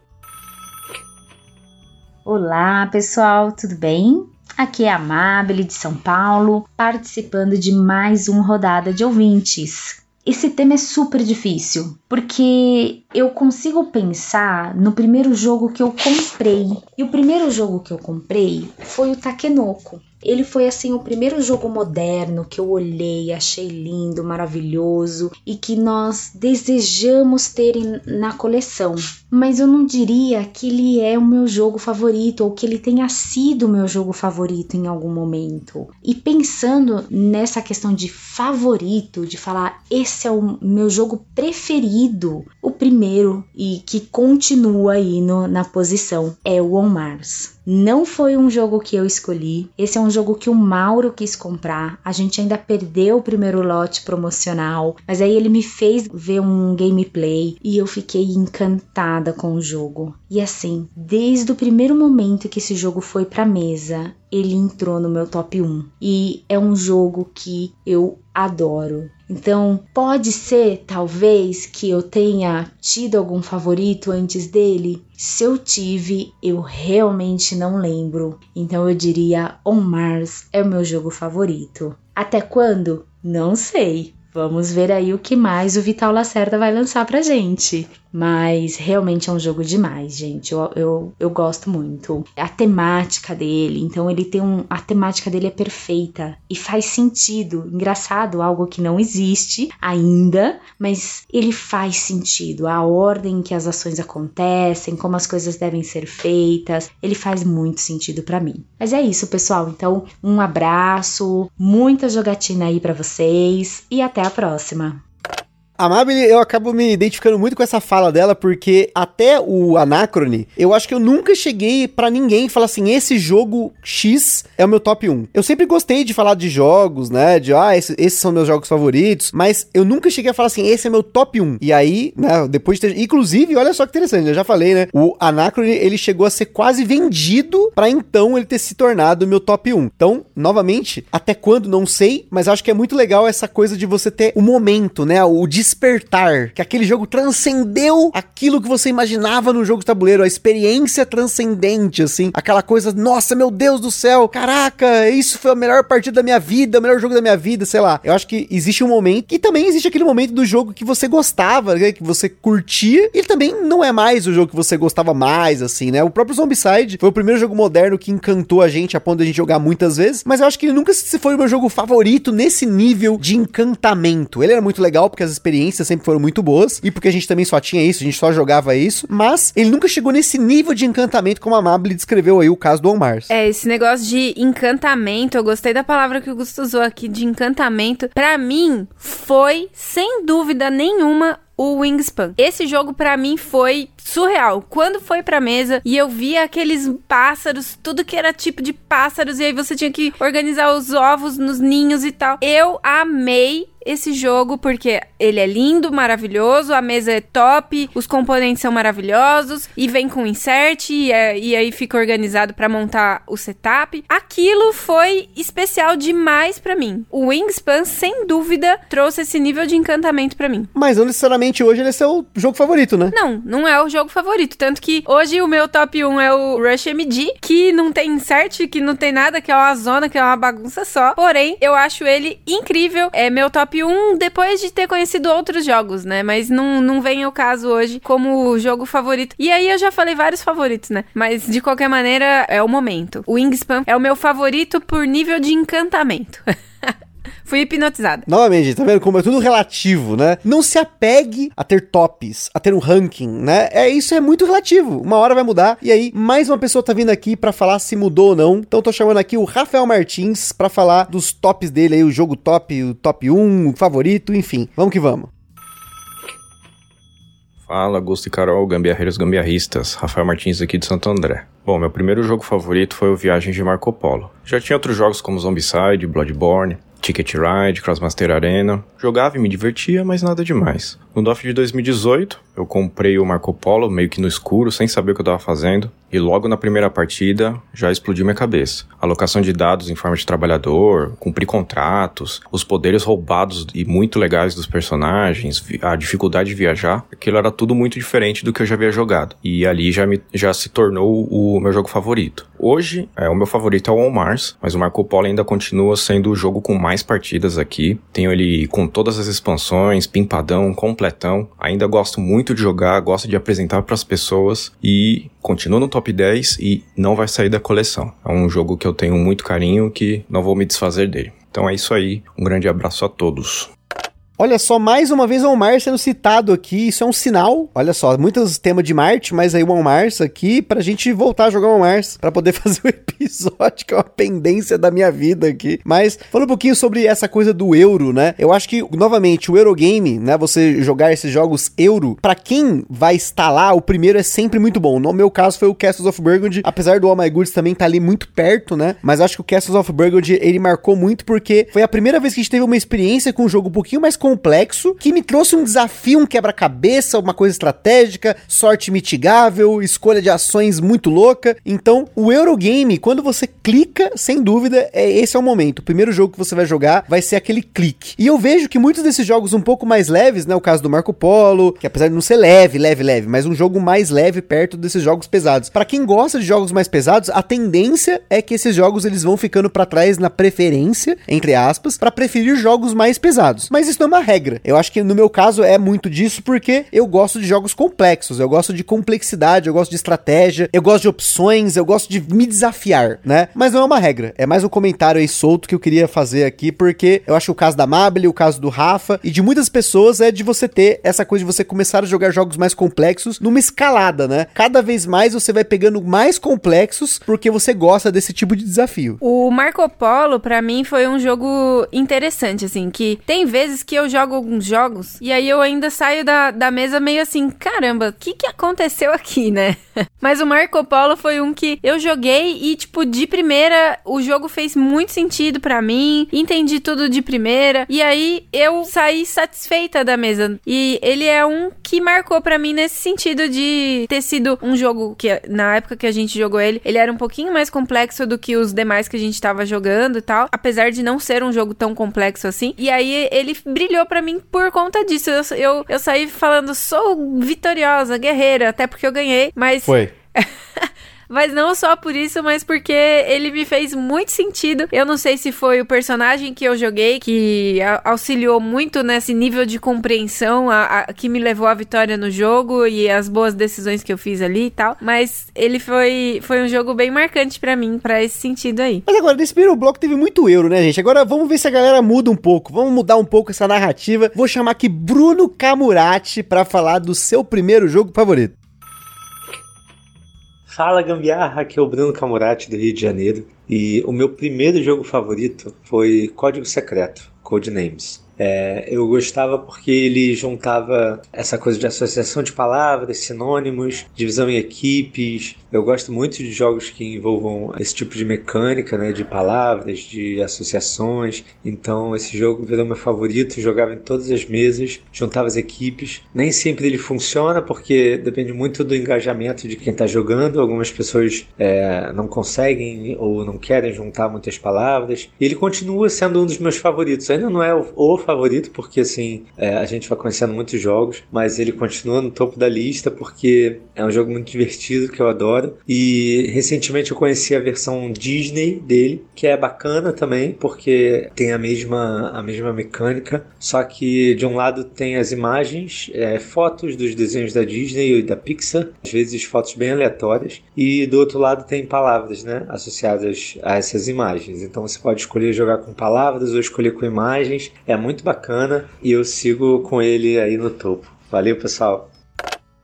Olá, pessoal, tudo bem? Aqui é a Amabile de São Paulo, participando de mais uma rodada de ouvintes. Esse tema é super difícil, porque eu consigo pensar no primeiro jogo que eu comprei. E o primeiro jogo que eu comprei foi o Takenoko. Ele foi assim o primeiro jogo moderno que eu olhei, achei lindo, maravilhoso e que nós desejamos ter na coleção. Mas eu não diria que ele é o meu jogo favorito ou que ele tenha sido o meu jogo favorito em algum momento. E pensando nessa questão de favorito, de falar esse é o meu jogo preferido, o primeiro e que continua aí no, na posição é o On Mars. Não foi um jogo que eu escolhi. Esse é um jogo que o Mauro quis comprar. A gente ainda perdeu o primeiro lote promocional, mas aí ele me fez ver um gameplay e eu fiquei encantada com o jogo. E assim, desde o primeiro momento que esse jogo foi para mesa, ele entrou no meu top 1. E é um jogo que eu adoro. Então, pode ser, talvez, que eu tenha tido algum favorito antes dele. Se eu tive, eu realmente não lembro. Então, eu diria On Mars é o meu jogo favorito. Até quando? Não sei. Vamos ver aí o que mais o Vital Lacerda vai lançar pra gente. Mas realmente é um jogo demais, gente. Eu, eu, eu gosto muito. A temática dele, então ele tem um. A temática dele é perfeita e faz sentido. Engraçado, algo que não existe ainda, mas ele faz sentido. A ordem em que as ações acontecem, como as coisas devem ser feitas, ele faz muito sentido para mim. Mas é isso, pessoal. Então, um abraço, muita jogatina aí para vocês e até a próxima. A Mabel, eu acabo me identificando muito com essa fala dela, porque até o Anacrone, eu acho que eu nunca cheguei para ninguém falar assim: esse jogo X é o meu top 1. Eu sempre gostei de falar de jogos, né? De ah, esse, esses são meus jogos favoritos, mas eu nunca cheguei a falar assim: esse é meu top 1. E aí, né, depois de ter. Inclusive, olha só que interessante, eu já falei, né? O Anacrone ele chegou a ser quase vendido para então ele ter se tornado o meu top 1. Então, novamente, até quando não sei, mas acho que é muito legal essa coisa de você ter o momento, né? O despertar, que aquele jogo transcendeu aquilo que você imaginava no jogo de tabuleiro, a experiência transcendente, assim, aquela coisa, nossa, meu Deus do céu, caraca, isso foi a melhor partida da minha vida, o melhor jogo da minha vida, sei lá. Eu acho que existe um momento, e também existe aquele momento do jogo que você gostava, né, que você curtia, e também não é mais o jogo que você gostava mais, assim, né? O próprio Zombicide foi o primeiro jogo moderno que encantou a gente a ponto de a gente jogar muitas vezes, mas eu acho que ele nunca se foi o meu jogo favorito nesse nível de encantamento. Ele era muito legal porque as experiências experiências sempre foram muito boas, e porque a gente também só tinha isso, a gente só jogava isso, mas ele nunca chegou nesse nível de encantamento como a Mabel descreveu aí o caso do On Mars. É, esse negócio de encantamento, eu gostei da palavra que o Gusto usou aqui, de encantamento, para mim foi, sem dúvida nenhuma, o Wingspan. Esse jogo para mim foi surreal. Quando foi pra mesa e eu via aqueles pássaros, tudo que era tipo de pássaros, e aí você tinha que organizar os ovos nos ninhos e tal. Eu amei esse jogo porque ele é lindo, maravilhoso, a mesa é top, os componentes são maravilhosos e vem com insert e, é, e aí fica organizado para montar o setup. Aquilo foi especial demais para mim. O Wingspan, sem dúvida, trouxe esse nível de encantamento para mim. Mas não necessariamente hoje ele é seu jogo favorito, né? Não, não é o jogo favorito. Tanto que hoje o meu top 1 é o Rush MD, que não tem insert, que não tem nada, que é uma zona, que é uma bagunça só. Porém, eu acho ele incrível. É meu top 1 depois de ter conhecido outros jogos, né? Mas não, não vem ao caso hoje como jogo favorito. E aí eu já falei vários favoritos, né? Mas de qualquer maneira, é o momento. O Wingspan é o meu favorito por nível de encantamento. Fui hipnotizada. Novamente, tá vendo como é tudo relativo, né? Não se apegue a ter tops, a ter um ranking, né? É isso é muito relativo. Uma hora vai mudar e aí mais uma pessoa tá vindo aqui para falar se mudou ou não. Então tô chamando aqui o Rafael Martins para falar dos tops dele aí, o jogo top, o top 1, o favorito, enfim. Vamos que vamos. Fala, Augusto e Carol, gambiarreiros gambiarristas. Rafael Martins aqui de Santo André. Bom, meu primeiro jogo favorito foi o Viagem de Marco Polo. Já tinha outros jogos como Zombicide, Bloodborne, Ticket Ride, Crossmaster Arena. Jogava e me divertia, mas nada demais. No DOF de 2018, eu comprei o Marco Polo meio que no escuro, sem saber o que eu estava fazendo, e logo na primeira partida já explodiu minha cabeça. Alocação de dados em forma de trabalhador, cumprir contratos, os poderes roubados e muito legais dos personagens, a dificuldade de viajar, aquilo era tudo muito diferente do que eu já havia jogado. E ali já, me, já se tornou o meu jogo favorito. Hoje, é, o meu favorito é o On Mars, mas o Marco Polo ainda continua sendo o jogo com mais partidas aqui. Tenho ele com todas as expansões, pimpadão, completão. Ainda gosto muito de jogar, gosto de apresentar para as pessoas e continua no top 10 e não vai sair da coleção. É um jogo que eu tenho muito carinho que não vou me desfazer dele. Então é isso aí, um grande abraço a todos. Olha só, mais uma vez o On Mars sendo citado aqui, isso é um sinal. Olha só, muitos temas de Marte, mas aí o On Mars aqui pra gente voltar a jogar On Mars, pra poder fazer o episódio, que é uma pendência da minha vida aqui. Mas falando um pouquinho sobre essa coisa do euro, né? Eu acho que, novamente, o Eurogame, né? Você jogar esses jogos euro, pra quem vai instalar, o primeiro é sempre muito bom. No meu caso foi o Castles of Burgundy, apesar do All My Goods também tá ali muito perto, né? Mas acho que o Castles of Burgundy, ele marcou muito porque foi a primeira vez que a gente teve uma experiência com um jogo um pouquinho mais complexo, que me trouxe um desafio, um quebra-cabeça, uma coisa estratégica, sorte mitigável, escolha de ações muito louca. Então, o Eurogame, quando você clica, sem dúvida, é esse é o momento. O primeiro jogo que você vai jogar vai ser aquele clique. E eu vejo que muitos desses jogos um pouco mais leves, né, o caso do Marco Polo, que apesar de não ser leve, leve, leve, mas um jogo mais leve perto desses jogos pesados. Para quem gosta de jogos mais pesados, a tendência é que esses jogos eles vão ficando para trás na preferência, entre aspas, para preferir jogos mais pesados. Mas isso não é uma regra. Eu acho que no meu caso é muito disso porque eu gosto de jogos complexos, eu gosto de complexidade, eu gosto de estratégia, eu gosto de opções, eu gosto de me desafiar, né? Mas não é uma regra, é mais um comentário aí solto que eu queria fazer aqui porque eu acho que o caso da Mabel, o caso do Rafa e de muitas pessoas é de você ter essa coisa de você começar a jogar jogos mais complexos numa escalada, né? Cada vez mais você vai pegando mais complexos porque você gosta desse tipo de desafio. O Marco Polo, para mim, foi um jogo interessante, assim, que tem vezes que eu jogo alguns jogos e aí eu ainda saio da, da mesa meio assim, caramba, o que que aconteceu aqui, né? Mas o Marco Polo foi um que eu joguei e, tipo, de primeira, o jogo fez muito sentido para mim, entendi tudo de primeira, e aí eu saí satisfeita da mesa. E ele é um que marcou para mim nesse sentido de ter sido um jogo que, na época que a gente jogou ele, ele era um pouquinho mais complexo do que os demais que a gente tava jogando e tal, apesar de não ser um jogo tão complexo assim. E aí ele brilhou para mim por conta disso. Eu, eu, eu saí falando, sou vitoriosa, guerreira, até porque eu ganhei, mas. Foi. Mas não só por isso, mas porque ele me fez muito sentido. Eu não sei se foi o personagem que eu joguei que auxiliou muito nesse nível de compreensão a, a, que me levou à vitória no jogo e as boas decisões que eu fiz ali e tal. Mas ele foi, foi um jogo bem marcante para mim, para esse sentido aí. Mas agora, nesse primeiro bloco teve muito euro, né, gente? Agora vamos ver se a galera muda um pouco. Vamos mudar um pouco essa narrativa. Vou chamar aqui Bruno Camurati para falar do seu primeiro jogo favorito. Fala Gambiarra, aqui é o Bruno Camurati do Rio de Janeiro e o meu primeiro jogo favorito foi Código Secreto, Codenames. É, eu gostava porque ele juntava essa coisa de associação de palavras, sinônimos, divisão em equipes. Eu gosto muito de jogos que envolvam esse tipo de mecânica, né, de palavras, de associações. Então esse jogo virou meu favorito, jogava em todas as mesas, juntava as equipes. Nem sempre ele funciona porque depende muito do engajamento de quem está jogando. Algumas pessoas é, não conseguem ou não querem juntar muitas palavras. E ele continua sendo um dos meus favoritos. Ainda não é o, favorito, porque assim, é, a gente vai conhecendo muitos jogos, mas ele continua no topo da lista porque é um jogo muito divertido que eu adoro. E recentemente eu conheci a versão Disney dele, que é bacana também, porque tem a mesma, a mesma mecânica, só que de um lado tem as imagens, é, fotos dos desenhos da Disney e da Pixar, às vezes fotos bem aleatórias, e do outro lado tem palavras, né, associadas a essas imagens. Então você pode escolher jogar com palavras ou escolher com imagens. É muito bacana e eu sigo com ele aí no topo. Valeu, pessoal.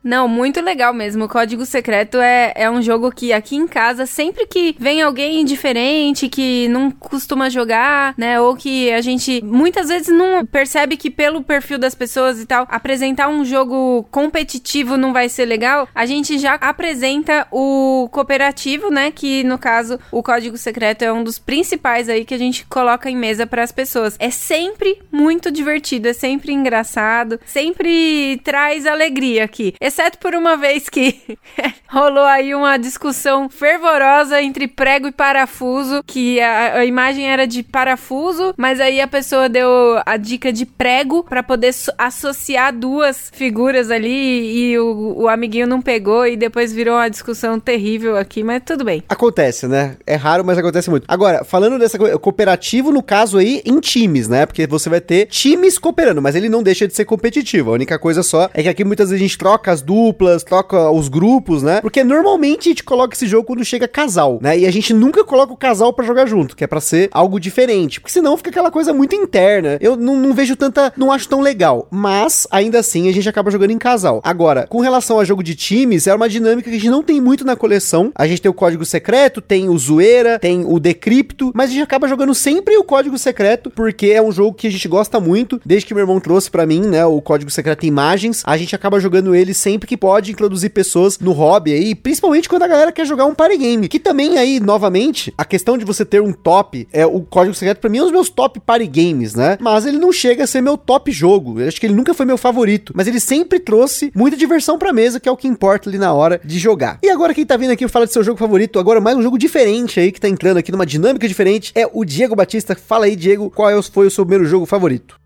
Não, muito legal mesmo. O Código Secreto é, é um jogo que aqui em casa, sempre que vem alguém diferente, que não costuma jogar, né? Ou que a gente muitas vezes não percebe que pelo perfil das pessoas e tal, apresentar um jogo competitivo não vai ser legal, a gente já apresenta o cooperativo, né? Que no caso, o Código Secreto é um dos principais aí que a gente coloca em mesa para as pessoas. É sempre muito divertido, é sempre engraçado, sempre traz alegria aqui. Exceto por uma vez que rolou aí uma discussão fervorosa entre prego e parafuso, que a, a, imagem era de parafuso, mas aí a pessoa deu a dica de prego para poder associar duas figuras ali e o, o amiguinho não pegou e depois virou uma discussão terrível aqui, mas tudo bem. Acontece, né? É raro, mas acontece muito. Agora, falando dessa cooperativo, no caso aí, em times, né? Porque você vai ter times cooperando, mas ele não deixa de ser competitivo. A única coisa só é que aqui muitas vezes a gente troca as duplas, troca os grupos, né? Porque normalmente a gente coloca esse jogo quando chega casal, né? E a gente nunca coloca o casal para jogar junto, que é para ser algo diferente. Porque senão fica aquela coisa muito interna. Eu não, não vejo tanta. Não acho tão legal. Mas, ainda assim, a gente acaba jogando em casal. Agora, com relação a jogo de times, é uma dinâmica que a gente não tem muito na coleção. A gente tem o código secreto, tem o zoeira, tem o decrypto, mas a gente acaba jogando sempre o código secreto, porque é um jogo que a gente gosta muito. Desde que meu irmão trouxe para mim, né, o código secreto imagens, a gente acaba jogando ele sempre que pode introduzir pessoas no hobby aí, principalmente quando a galera quer jogar um party game. Que também aí, novamente, a questão de você ter um top, é o código secreto para mim é um dos meus top party games, né? Mas ele não chega a ser meu top jogo. Eu acho que ele nunca foi meu favorito, mas ele sempre trouxe muita diversão pra mesa, que é o que importa ali na hora de jogar. E agora quem tá vindo aqui fala de seu jogo favorito, agora mais um jogo diferente aí que tá entrando aqui numa dinâmica diferente, é o Diego Batista. Fala aí, Diego, qual é foi o seu primeiro jogo favorito?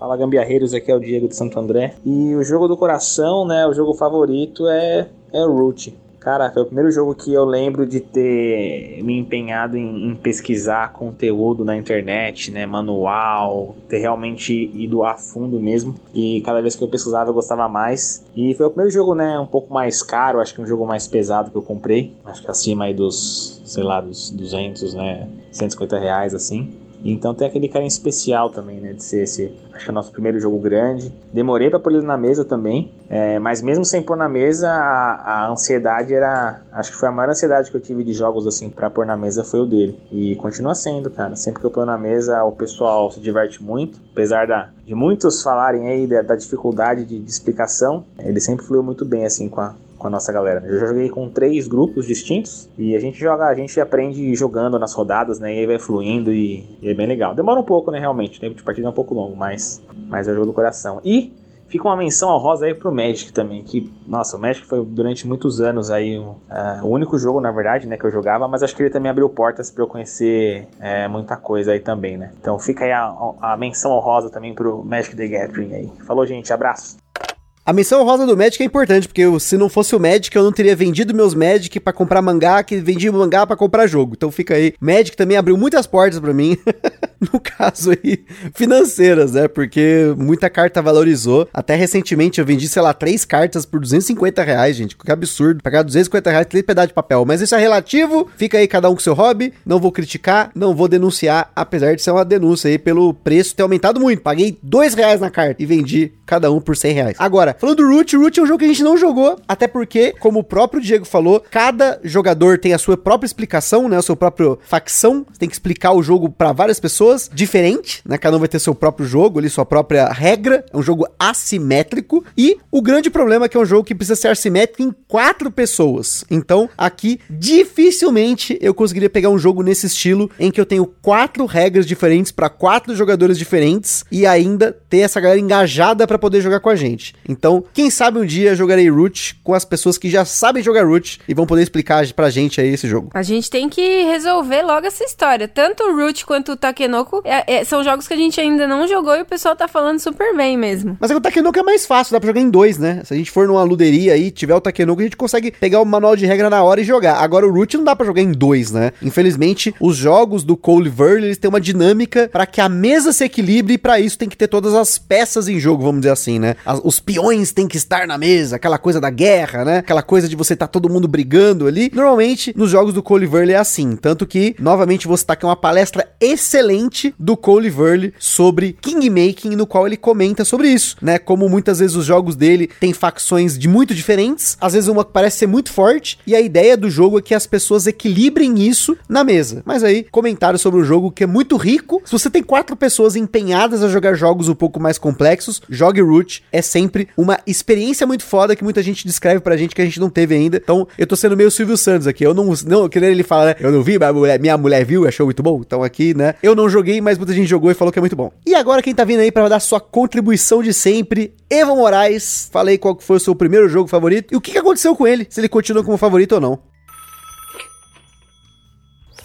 Fala gambiarreiros, aqui é o Diego de Santo André. E o jogo do coração, né, o jogo favorito é, é Root. Cara, foi o primeiro jogo que eu lembro de ter me empenhado em, em, pesquisar conteúdo na internet, né, manual, ter realmente ido a fundo mesmo. E cada vez que eu pesquisava eu gostava mais. E foi o primeiro jogo, né, um pouco mais caro, acho que um jogo mais pesado que eu comprei. Acho que acima aí dos, sei lá, dos 200, né, 150 reais assim. Então tem aquele carinho especial também, né? De ser esse, acho que é o nosso primeiro jogo grande. Demorei para pôr ele na mesa também, é, mas mesmo sem pôr na mesa, a, a, ansiedade era. Acho que foi a maior ansiedade que eu tive de jogos assim para pôr na mesa foi o dele. E continua sendo, cara. Sempre que eu pôr na mesa, o pessoal se diverte muito, apesar da, de muitos falarem aí da, da dificuldade de, de explicação, ele sempre fluiu muito bem assim com a, com a nossa galera. Eu já joguei com três grupos distintos e a gente joga, a gente aprende jogando nas rodadas, né? E aí vai fluindo e, e é bem legal. Demora um pouco, né? Realmente, o tempo de partida é um pouco longo, mas, mas é o jogo do coração. E fica uma menção honrosa aí pro Magic também, que, nossa, o Magic foi durante muitos anos aí uh, o único jogo, na verdade, né, que eu jogava, mas acho que ele também abriu portas para eu conhecer é, muita coisa aí também, né. Então fica aí a, a menção honrosa também pro Magic the Gathering aí. Falou, gente, abraço. A missão rosa do Magic é importante, porque eu, se não fosse o Magic, eu não teria vendido meus Magic para comprar mangá, que vendi mangá para comprar jogo. Então fica aí. Magic também abriu muitas portas para mim. no caso aí, financeiras, né? Porque muita carta valorizou. Até recentemente eu vendi, sei lá, três cartas por 250 reais, gente. Que absurdo. Pagar 250 reais, três pedaços de papel. Mas isso é relativo. Fica aí cada um com seu hobby. Não vou criticar, não vou denunciar, apesar de ser uma denúncia aí pelo preço ter aumentado muito. Paguei dois reais na carta e vendi cada um por 100 reais. Agora, falando do Root, Root é um jogo que a gente não jogou, até porque, como o próprio Diego falou, cada jogador tem a sua própria explicação, né? A sua própria facção. Você tem que explicar o jogo para várias pessoas, diferente, né? Cada um vai ter seu próprio jogo ali, sua própria regra. É um jogo assimétrico. E o grande problema é que é um jogo que precisa ser assimétrico em quatro pessoas. Então, aqui, dificilmente eu conseguiria pegar um jogo nesse estilo em que eu tenho quatro regras diferentes para quatro jogadores diferentes e ainda ter essa galera engajada para poder jogar com a gente. Então, quem sabe um dia jogarei Root com as pessoas que já sabem jogar Root e vão poder explicar pra gente aí esse jogo. A gente tem que resolver logo essa história. Tanto o Root quanto o Takenoko é, é, são jogos que a gente ainda não jogou e o pessoal tá falando super bem mesmo. Mas é o Takenoko é mais fácil, dá pra jogar em dois, né? Se a gente for numa luderia aí, tiver o Takenoko, a gente consegue pegar o manual de regra na hora e jogar. Agora o Root não dá pra jogar em dois, né? Infelizmente, os jogos do Cole Verle, eles têm uma dinâmica para que a mesa se equilibre e para isso tem que ter todas as peças em jogo, vamos dizer assim, né? As, os peões têm que estar na mesa, aquela coisa da guerra, né? Aquela coisa de você tá todo mundo brigando ali. Normalmente, nos jogos do Cole Verle é assim, tanto que, novamente, vou citar que é uma palestra excelente do Cole Verley sobre Kingmaking, no qual ele comenta sobre isso, né? Como muitas vezes os jogos dele têm facções de muito diferentes, às vezes uma parece ser muito forte, e a ideia do jogo é que as pessoas equilibrem isso na mesa. Mas aí, comentário sobre o jogo que é muito rico. Se você tem quatro pessoas empenhadas a jogar jogos um pouco mais complexos, jogue Root. É sempre uma experiência muito foda que muita gente descreve pra gente que a gente não teve ainda. Então, eu tô sendo meio Silvio Santos aqui. Eu não, não que ele fala, né? Eu não vi, mas minha mulher viu, achou muito bom. Então aqui, né? Eu não joguei, mas muita gente jogou e falou que é muito bom. E agora quem tá vindo aí para dar sua contribuição de sempre, Evo Moraes. Falei qual foi o seu primeiro jogo favorito e o que aconteceu com ele, se ele continua como favorito ou não.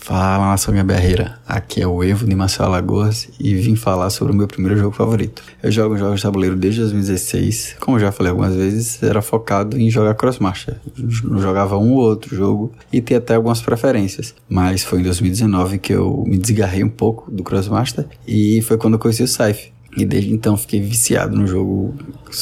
Fala nação minha barreira, aqui é o Evo de Marcelo Alagoas e vim falar sobre o meu primeiro jogo favorito. Eu jogo jogos de tabuleiro desde 2016, como já falei algumas vezes, era focado em jogar cross-marcha. Jogava um ou outro jogo e tinha até algumas preferências, mas foi em 2019 que eu me desgarrei um pouco do cross-master e foi quando eu conheci o Scythe. E desde então fiquei viciado no jogo.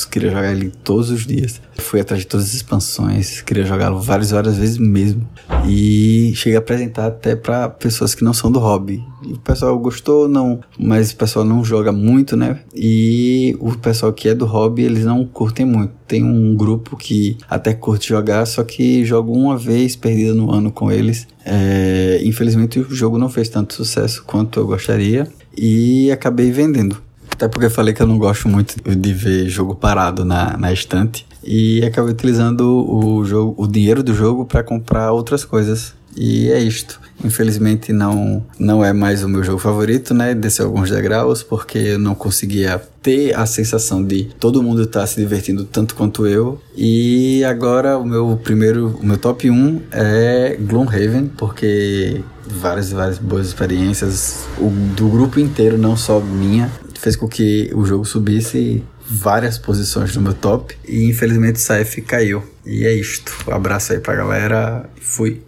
Queria jogar ele todos os dias. Fui atrás de todas as expansões, queria jogá-lo várias, várias vezes mesmo. E cheguei a apresentar até para pessoas que não são do hobby. O pessoal gostou, não, mas o pessoal não joga muito, né? E o pessoal que é do hobby, eles não curtem muito. Tem um grupo que até curte jogar, só que jogo uma vez perdida no ano com eles. É, infelizmente o jogo não fez tanto sucesso quanto eu gostaria e acabei vendendo. Até porque eu falei que eu não gosto muito de ver jogo parado na, na estante. E acabei utilizando o, jogo, o dinheiro do jogo para comprar outras coisas. E é isto. Infelizmente não, não é mais o meu jogo favorito, né? Desceu alguns degraus porque eu não conseguia ter a sensação de todo mundo estar tá se divertindo tanto quanto eu. E agora o meu primeiro, o meu top 1 é Gloomhaven, porque várias várias boas experiências o, do grupo inteiro, não só minha fez com que o jogo subisse várias posições no meu top e infelizmente o Saif caiu. E é isto. Um abraço aí pra galera. Fui.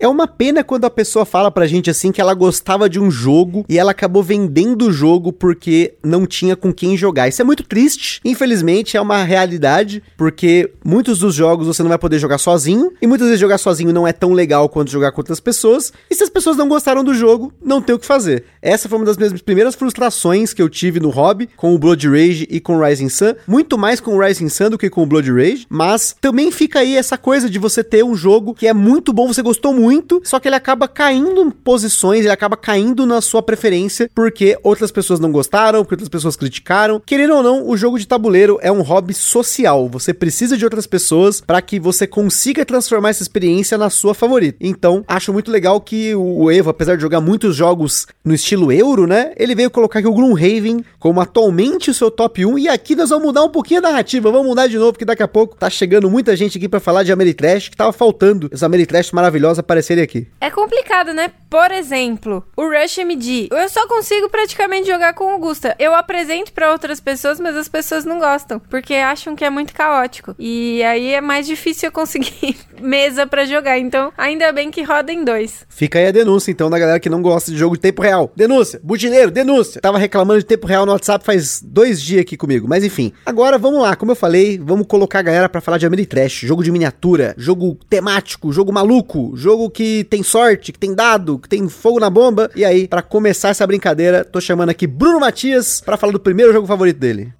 É uma pena quando a pessoa fala pra gente assim que ela gostava de um jogo e ela acabou vendendo o jogo porque não tinha com quem jogar. Isso é muito triste. Infelizmente é uma realidade, porque muitos dos jogos você não vai poder jogar sozinho e muitas vezes jogar sozinho não é tão legal quanto jogar com outras pessoas. E se as pessoas não gostaram do jogo, não tem o que fazer. Essa foi uma das minhas primeiras frustrações que eu tive no hobby com o Blood Rage e com o Rising Sun, muito mais com o Rising Sun do que com o Blood Rage, mas também fica aí essa coisa de você ter um jogo que é muito bom, você gostou muito muito, só que ele acaba caindo em posições, ele acaba caindo na sua preferência, porque outras pessoas não gostaram, porque outras pessoas criticaram. Querendo ou não, o jogo de tabuleiro é um hobby social. Você precisa de outras pessoas para que você consiga transformar essa experiência na sua favorita. Então, acho muito legal que o Evo, apesar de jogar muitos jogos no estilo euro, né? Ele veio colocar aqui o Gloomhaven como atualmente o seu top 1. E aqui nós vamos mudar um pouquinho a narrativa. Vamos mudar de novo, porque daqui a pouco tá chegando muita gente aqui para falar de Ameritrash, que tava faltando essa Ameritrash maravilhosa aparecer aparecerem aqui. É complicado, né? Por exemplo, o Rush MD. Eu só consigo praticamente jogar com o Gusta. Eu apresento para outras pessoas, mas as pessoas não gostam, porque acham que é muito caótico. E aí é mais difícil eu conseguir mesa para jogar. Então, ainda bem que roda em dois. Fica aí a denúncia, então, da galera que não gosta de jogo de tempo real. Denúncia, butileiro, denúncia. Tava reclamando de tempo real no WhatsApp faz dois dias aqui comigo, mas enfim. Agora vamos lá, como eu falei, vamos colocar a galera para falar de Ameritrash, jogo de miniatura, jogo temático, jogo maluco, jogo que tem sorte, que tem dado, que tem fogo na bomba. E aí, para começar essa brincadeira, tô chamando aqui Bruno Matias para falar do primeiro jogo favorito dele.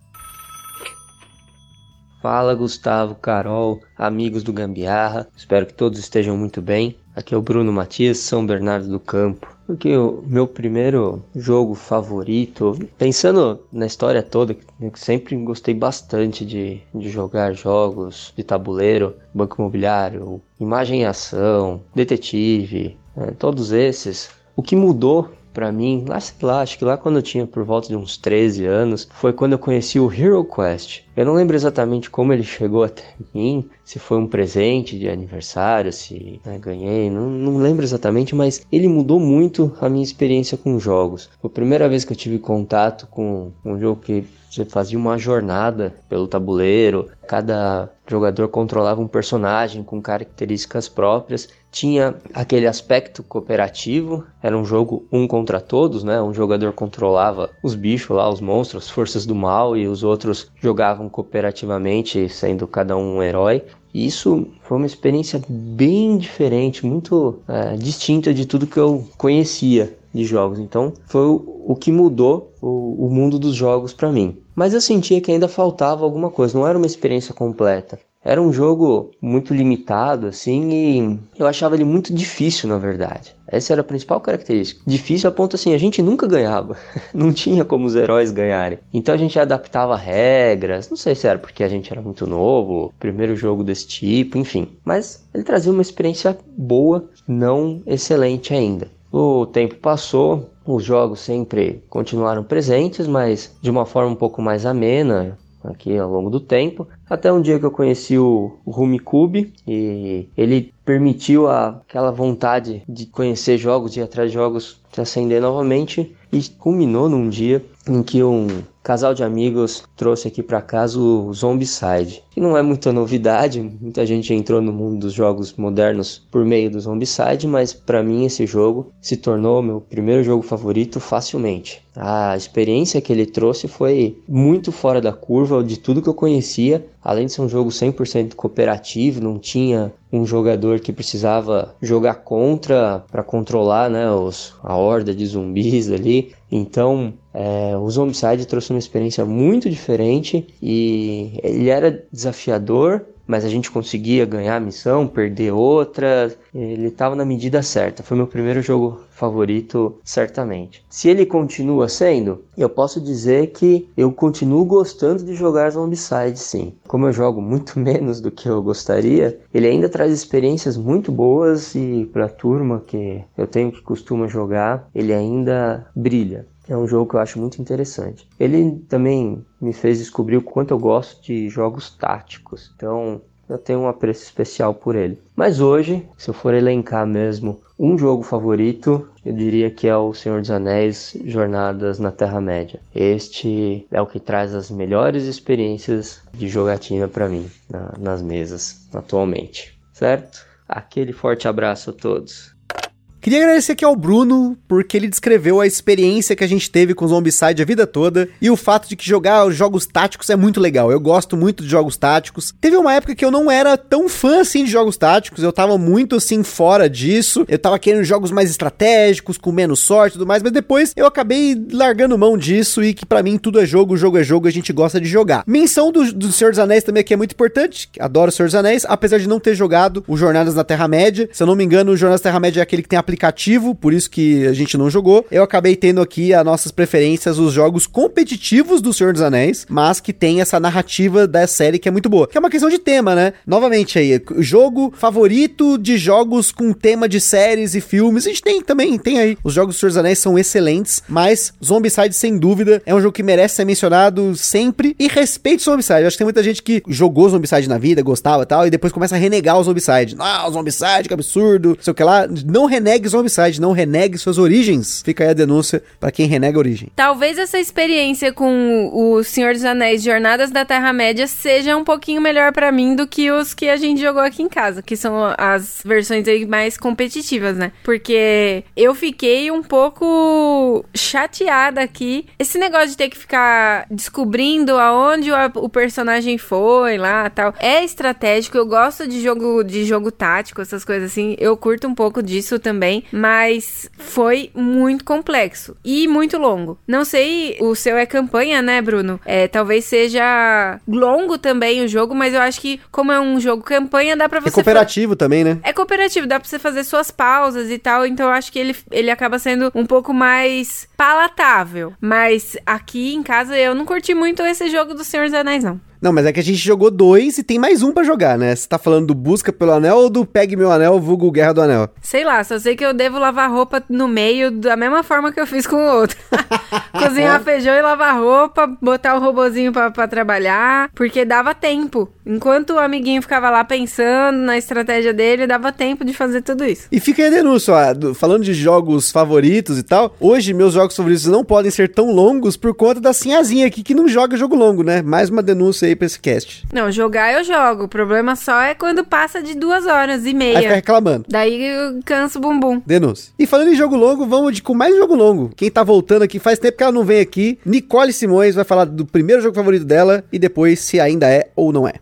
Fala Gustavo, Carol, amigos do Gambiarra, espero que todos estejam muito bem. Aqui é o Bruno Matias, São Bernardo do Campo. Porque o meu primeiro jogo favorito, pensando na história toda, eu sempre gostei bastante de, de jogar jogos de tabuleiro, banco imobiliário, imagem e ação, detetive, é, todos esses. O que mudou para mim, lá, sei lá, acho que lá quando eu tinha por volta de uns 13 anos, foi quando eu conheci o Hero Quest. Eu não lembro exatamente como ele chegou até mim, se foi um presente de aniversário, se né, ganhei, não, não lembro exatamente, mas ele mudou muito a minha experiência com jogos. Foi a primeira vez que eu tive contato com um jogo que você fazia uma jornada pelo tabuleiro, cada jogador controlava um personagem com características próprias, tinha aquele aspecto cooperativo, era um jogo um contra todos, né? Um jogador controlava os bichos lá, os monstros, as forças do mal e os outros jogavam cooperativamente, sendo cada um um herói. E isso foi uma experiência bem diferente, muito é, distinta de tudo que eu conhecia. de jogos. Então foi o que mudou o, o mundo dos jogos para mim. Mas eu sentia que ainda faltava alguma coisa, não era uma experiência completa. Era um jogo muito limitado, assim, e eu achava ele muito difícil, na verdade. Essa era a principal característica. Difícil a ponto assim, a gente nunca ganhava. Não tinha como os heróis ganharem. Então a gente adaptava regras. Não sei se era porque a gente era muito novo, primeiro jogo desse tipo, enfim. Mas ele trazia uma experiência boa, não excelente ainda. O tempo passou, os jogos sempre continuaram presentes, mas de uma forma um pouco mais amena aqui ao longo do tempo. Até um dia que eu conheci o, o Rumicube e ele permitiu a, aquela vontade de conhecer jogos, ir atrás de jogos, se acender novamente e culminou num dia em que um casal de amigos trouxe aqui para casa o Zombicide. Que não é muita novidade, muita gente entrou no mundo dos jogos modernos por meio do Zombicide, mas para mim esse jogo se tornou meu primeiro jogo favorito facilmente. A experiência que ele trouxe foi muito fora da curva de tudo que eu conhecia, além de ser um jogo 100% cooperativo, não tinha um jogador que precisava jogar contra para controlar né, os, a horda de zumbis ali. Então, é, o Zombicide trouxe uma experiência muito diferente e ele era desafiador, mas a gente conseguia ganhar a missão, perder outra. Ele estava na medida certa. Foi meu primeiro jogo favorito, certamente. Se ele continua sendo, eu posso dizer que eu continuo gostando de jogar Zombicide, sim. Como eu jogo muito menos do que eu gostaria, ele ainda traz experiências muito boas e para a turma que eu tenho que costuma jogar, ele ainda brilha. É um jogo que eu acho muito interessante. Ele também me fez descobrir o quanto eu gosto de jogos táticos. Então, eu tenho um apreço especial por ele. Mas hoje, se eu for elencar mesmo um jogo favorito, eu diria que é o Senhor dos Anéis Jornadas na Terra-média. Este é o que traz as melhores experiências de jogatina para mim na, nas mesas atualmente, certo? Aquele forte abraço a todos. Queria agradecer aqui ao Bruno, porque ele descreveu a experiência que a gente teve com Zombicide a vida toda e o fato de que jogar os jogos táticos é muito legal. Eu gosto muito de jogos táticos. Teve uma época que eu não era tão fã assim de jogos táticos, eu tava muito assim fora disso. Eu tava querendo jogos mais estratégicos, com menos sorte e tudo mais, mas depois eu acabei largando mão disso e que para mim tudo é jogo, jogo é jogo, a gente gosta de jogar. Menção do, do Senhor dos Anéis também aqui é muito importante. Adoro o Senhor dos Anéis, apesar de não ter jogado o Jornadas na Terra-média. Se eu não me engano, o Jornadas na Terra-média é aquele que tem a aplicativo, por isso que a gente não jogou. Eu acabei tendo aqui as nossas preferências, os jogos competitivos do Senhor dos Anéis, mas que tem essa narrativa da série que é muito boa. Que é uma questão de tema, né? Novamente aí, jogo favorito de jogos com tema de séries e filmes. A gente tem também, tem aí. Os jogos do Senhor dos Anéis são excelentes, mas Zombicide, sem dúvida, é um jogo que merece ser mencionado sempre. E respeito Zombicide. Eu acho que tem muita gente que jogou Zombicide na vida, gostava e tal, e depois começa a renegar o Zombicide. Ah, o Zombicide, que absurdo, sei o que lá. Não renegue Zombicide, não renegue suas origens. Fica aí a denúncia para quem renega a origem. Talvez essa experiência com o Senhor dos Anéis Jornadas da Terra-média seja um pouquinho melhor para mim do que os que a gente jogou aqui em casa, que são as versões aí mais competitivas, né? Porque eu fiquei um pouco chateada aqui. Esse negócio de ter que ficar descobrindo aonde o personagem foi lá, tal, é estratégico. Eu gosto de jogo de jogo tático, essas coisas assim. Eu curto um pouco disso também, mas foi muito complexo e muito longo. Não sei, o seu é campanha, né, Bruno? É, talvez seja longo também o jogo, mas eu acho que como é um jogo campanha, dá pra você... É cooperativo também, né? É cooperativo, dá pra você fazer suas pausas e tal, então eu acho que ele, ele acaba sendo um pouco mais palatável. Mas aqui em casa eu não curti muito esse jogo do Senhor dos Anéis, não. Não, mas é que a gente jogou dois e tem mais um para jogar, né? Você tá falando do Busca pelo Anel ou do Pegue Meu Anel, vulgo Guerra do Anel? Sei lá, só sei que eu devo lavar roupa no meio da mesma forma que eu fiz com o outro. Cozinhar feijão e lavar roupa, botar o robozinho pra, pra trabalhar, porque dava tempo. Enquanto o amiguinho ficava lá pensando na estratégia dele, dava tempo de fazer tudo isso. E fica aí a denúncia, ó, do- falando de jogos favoritos e tal, hoje meus jogos favoritos não podem ser tão longos por conta da Sinhazinha aqui que não joga jogo longo, né? Mais uma denúncia aí pra esse cast. Não, jogar eu jogo. O problema só é quando passa de duas horas e Aí meia. fica reclamando. Daí eu canso o bumbum. Denúncia. E falando em jogo longo, vamos de, com mais jogo longo. Quem tá voltando aqui faz tempo que ela não vem aqui. Nicole Simões vai falar do primeiro jogo favorito dela e depois se ainda é ou não é.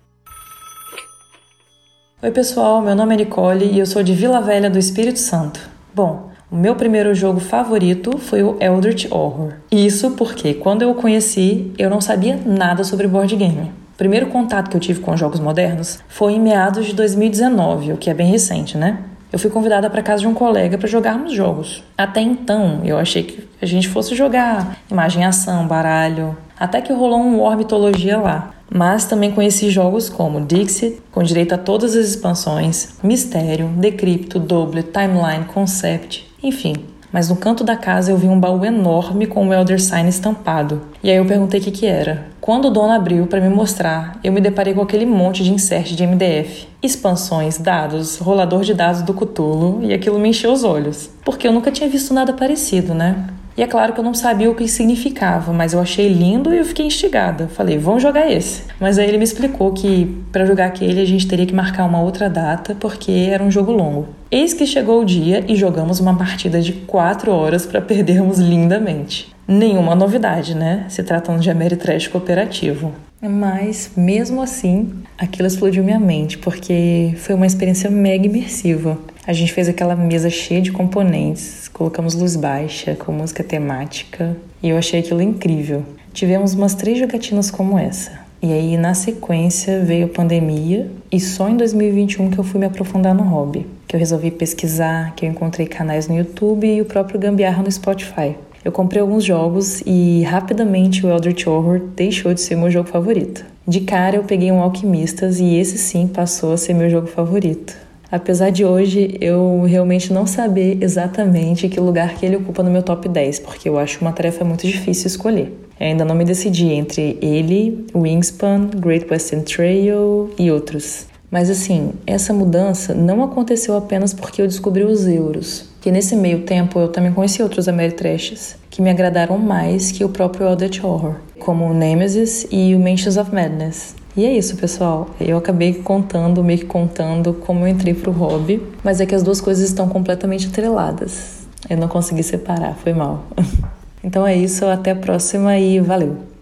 Oi, pessoal, meu nome é Nicole e eu sou de Vila Velha do Espírito Santo. Bom, O meu primeiro jogo favorito foi o Eldritch Horror. Isso porque quando eu o conheci, eu não sabia nada sobre board game. O primeiro contato que eu tive com jogos modernos foi em meados de 2019, o que é bem recente, né? Eu fui convidada para casa de um colega para jogarmos jogos. Até então, eu achei que a gente fosse jogar imagem ação, baralho, até que rolou um War Mitologia lá. Mas também conheci jogos como Dixit, com direito a todas as expansões, Mistério, Decrypto, Double, Timeline, Concept, enfim, mas no canto da casa eu vi um baú enorme com o Elder Sign estampado. E aí eu perguntei o que, que era. Quando o dono abriu para me mostrar, eu me deparei com aquele monte de insert de MDF. Expansões, dados, rolador de dados do Cthulhu, e aquilo me encheu os olhos. Porque eu nunca tinha visto nada parecido, né? E é claro que eu não sabia o que significava, mas eu achei lindo e eu fiquei instigada. Falei, vamos jogar esse. Mas aí ele me explicou que para jogar aquele a gente teria que marcar uma outra data porque era um jogo longo. Eis que chegou o dia e jogamos uma partida de 4 horas para perdermos lindamente. Nenhuma novidade, né? Se tratando de Ameritrash cooperativo. Mas, mesmo assim, aquilo explodiu minha mente, porque foi uma experiência mega imersiva. A gente fez aquela mesa cheia de componentes, colocamos luz baixa, com música temática, e eu achei aquilo incrível. Tivemos umas três jogatinas como essa. E aí, na sequência, veio a pandemia, e só em 2021 que eu fui me aprofundar no hobby. Que eu resolvi pesquisar, que eu encontrei canais no YouTube e o próprio Gambiarra no Spotify. Eu comprei alguns jogos e rapidamente o Eldritch Horror deixou de ser meu jogo favorito. De cara eu peguei um Alquimistas e esse sim passou a ser meu jogo favorito. Apesar de hoje eu realmente não saber exatamente que lugar que ele ocupa no meu top 10, porque eu acho uma tarefa muito difícil escolher. Eu ainda não me decidi entre ele, Wingspan, Great Western Trail e outros. Mas assim, essa mudança não aconteceu apenas porque eu descobri os euros. Que nesse meio tempo eu também conheci outros Ameritrashes que me agradaram mais que o próprio Eldritch Horror, como o Nemesis e o Mansions of Madness. E é isso, pessoal. Eu acabei contando, meio que contando como eu entrei pro hobby, mas é que as duas coisas estão completamente atreladas. Eu não consegui separar, foi mal. Então é isso, até a próxima e valeu!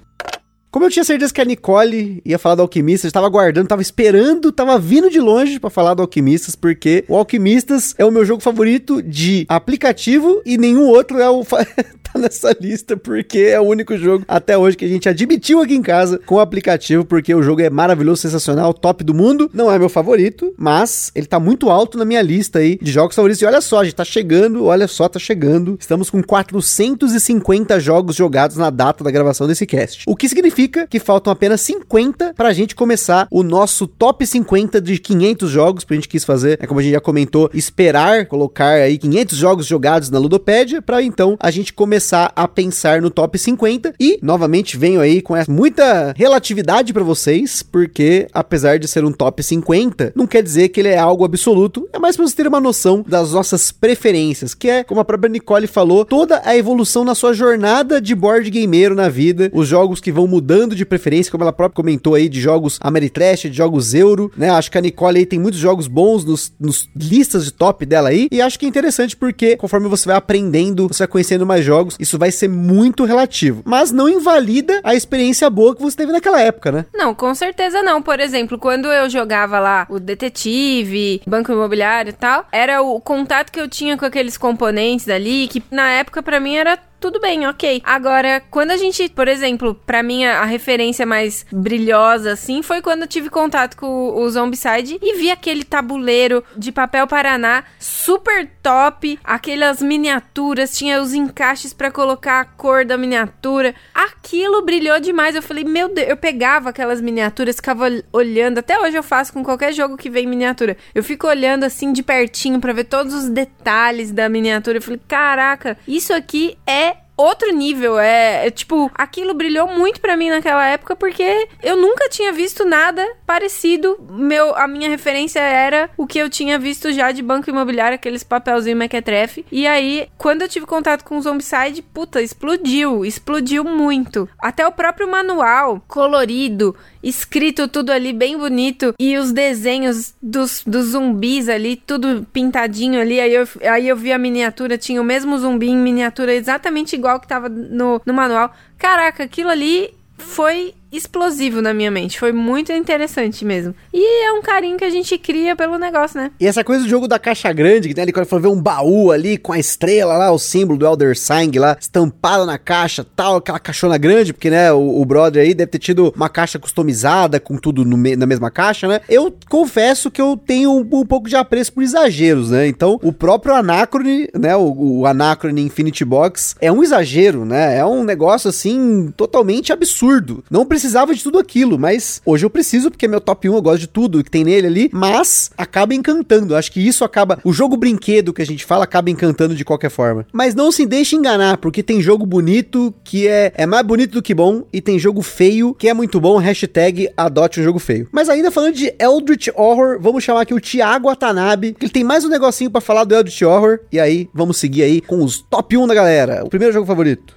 Como eu tinha certeza que a Nicole ia falar do Alquimistas, estava aguardando, estava esperando, estava vindo de longe para falar do Alquimistas, porque o Alquimistas é o meu jogo favorito de aplicativo e nenhum outro é o tá nessa lista, porque é o único jogo até hoje que a gente admitiu aqui em casa com o aplicativo, porque o jogo é maravilhoso, sensacional, top do mundo. Não é meu favorito, mas ele tá muito alto na minha lista aí de jogos favoritos. E olha só, a gente tá chegando, olha só, tá chegando. Estamos com 450 jogos jogados na data da gravação desse cast. O que significa significa que faltam apenas 50 pra gente começar o nosso top 50 de 500 jogos, que a gente quis fazer, é como a gente já comentou, esperar colocar aí 500 jogos jogados na Ludopédia, para então a gente começar a pensar no top 50 e novamente venho aí com muita relatividade para vocês, porque apesar de ser um top 50, não quer dizer que ele é algo absoluto, é mais para você ter uma noção das nossas preferências, que é, como a própria Nicole falou, toda a evolução na sua jornada de board gameiro na vida, os jogos que vão mudando de preferência, como ela própria comentou aí, de jogos Ameritrash, de jogos Euro, né? Acho que a Nicole aí tem muitos jogos bons nos, nos listas de top dela aí, e acho que é interessante porque conforme você vai aprendendo, você vai conhecendo mais jogos, isso vai ser muito relativo. Mas não invalida a experiência boa que você teve naquela época, né? Não, com certeza não. Por exemplo, quando eu jogava lá o Detetive, Banco Imobiliário e tal, era o contato que eu tinha com aqueles componentes ali, que na época para mim era tudo bem, ok. Agora, quando a gente, por exemplo, para mim a, referência mais brilhosa assim foi quando eu tive contato com o, o Zombicide e vi aquele tabuleiro de papel Paraná super top, aquelas miniaturas, tinha os encaixes para colocar a cor da miniatura. Aquilo brilhou demais. Eu falei, meu Deus, eu pegava aquelas miniaturas, ficava olhando, até hoje eu faço com qualquer jogo que vem miniatura. Eu fico olhando assim de pertinho para ver todos os detalhes da miniatura. Eu falei, caraca, isso aqui é outro nível. É, é, tipo, aquilo brilhou muito para mim naquela época porque eu nunca tinha visto nada parecido. Meu, a minha referência era o que eu tinha visto já de banco imobiliário, aqueles papelzinho mequetrefe. E aí, quando eu tive contato com o Zombicide, puta, explodiu, explodiu muito. Até o próprio manual colorido escrito tudo ali bem bonito e os desenhos dos, dos zumbis ali, tudo pintadinho ali. Aí eu, aí eu vi a miniatura, tinha o mesmo zumbi em miniatura exatamente igual que tava no, no manual. Caraca, aquilo ali foi explosivo na minha mente. Foi muito interessante mesmo. E é um carinho que a gente cria pelo negócio, né? E essa coisa do jogo da caixa grande, né? Ele for ver um baú ali com a estrela lá, o símbolo do Elder Sign lá, estampado na caixa, tal, aquela caixona grande, porque, né, o, o brother aí deve ter tido uma caixa customizada com tudo me, na mesma caixa, né? Eu confesso que eu tenho um, um, pouco de apreço por exageros, né? Então, o próprio Anacrone, né, o, o Anacrone Infinity Box é um exagero, né? É um negócio assim totalmente absurdo. Não precisava de tudo aquilo, mas hoje eu preciso porque é meu top 1, eu gosto de tudo que tem nele ali, mas acaba encantando. Acho que isso acaba. O jogo brinquedo que a gente fala acaba encantando de qualquer forma. Mas não se deixe enganar, porque tem jogo bonito que é, é mais bonito do que bom, e tem jogo feio que é muito bom. Hashtag adote um jogo feio. Mas ainda falando de Eldritch Horror, vamos chamar aqui o Thiago Atanabe, que ele tem mais um negocinho para falar do Eldritch Horror. E aí, vamos seguir aí com os top 1 da galera. O primeiro jogo favorito.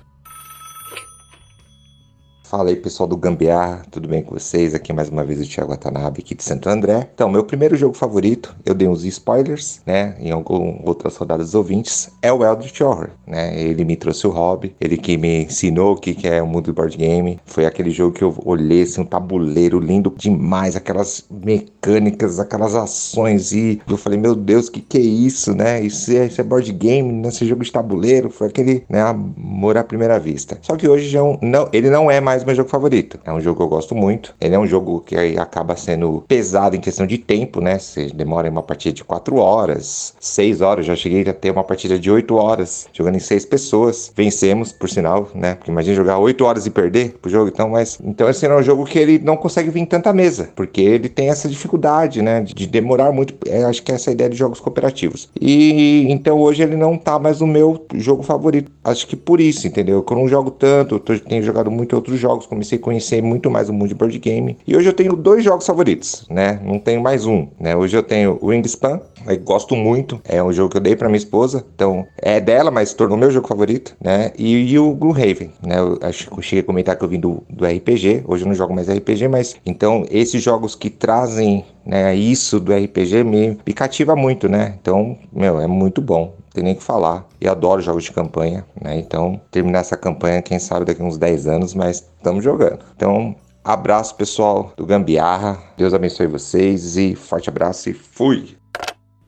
Fala aí pessoal do Gambiar, tudo bem com vocês? Aqui mais uma vez o Thiago Watanabe aqui de Santo André. Então, meu primeiro jogo favorito, eu dei uns spoilers, né, em algumas outras rodadas ouvintes, é o Eldritch Horror, né? Ele me trouxe o hobby, ele que me ensinou o que é o mundo do board game. Foi aquele jogo que eu olhei assim, um tabuleiro lindo demais, aquelas mecânicas, aquelas ações e eu falei, meu Deus, que que é isso, né? Isso é, isso é board game, nesse jogo de tabuleiro, foi aquele, né, amor à primeira vista. Só que hoje já é não, ele não é mais mais meu jogo favorito. É um jogo que eu gosto muito. Ele é um jogo que acaba sendo pesado em questão de tempo, né? Você demora uma partida de 4 horas, 6 horas. Já cheguei a ter uma partida de 8 horas, jogando em 6 pessoas. Vencemos, por sinal, né? Porque imagina jogar 8 horas e perder pro jogo. Então, mas. Então, esse é um jogo que ele não consegue vir em tanta mesa. Porque ele tem essa dificuldade, né? De demorar muito. É, acho que é essa ideia de jogos cooperativos. E então hoje ele não tá mais no meu jogo favorito. Acho que por isso, entendeu? Eu não jogo tanto, eu tenho jogado muito outros jogos jogos, comecei a conhecer muito mais o mundo de board game. E hoje eu tenho dois jogos favoritos, né? Não tenho mais um, né? Hoje eu tenho o Wingspan, gosto muito, é um jogo que eu dei para minha esposa, então é dela, mas tornou meu jogo favorito, né? E, e o Gloomhaven, né? Eu acho que eu cheguei a comentar que eu vim do, do RPG, hoje eu não jogo mais RPG, mas então esses jogos que trazem né, isso do RPG me, me cativa muito, né? Então, meu, é muito bom tem nem que falar. E adoro jogos de campanha, né? Então, terminar essa campanha, quem sabe daqui uns 10 anos, mas estamos jogando. Então, abraço pessoal do Gambiarra. Deus abençoe vocês e forte abraço e fui!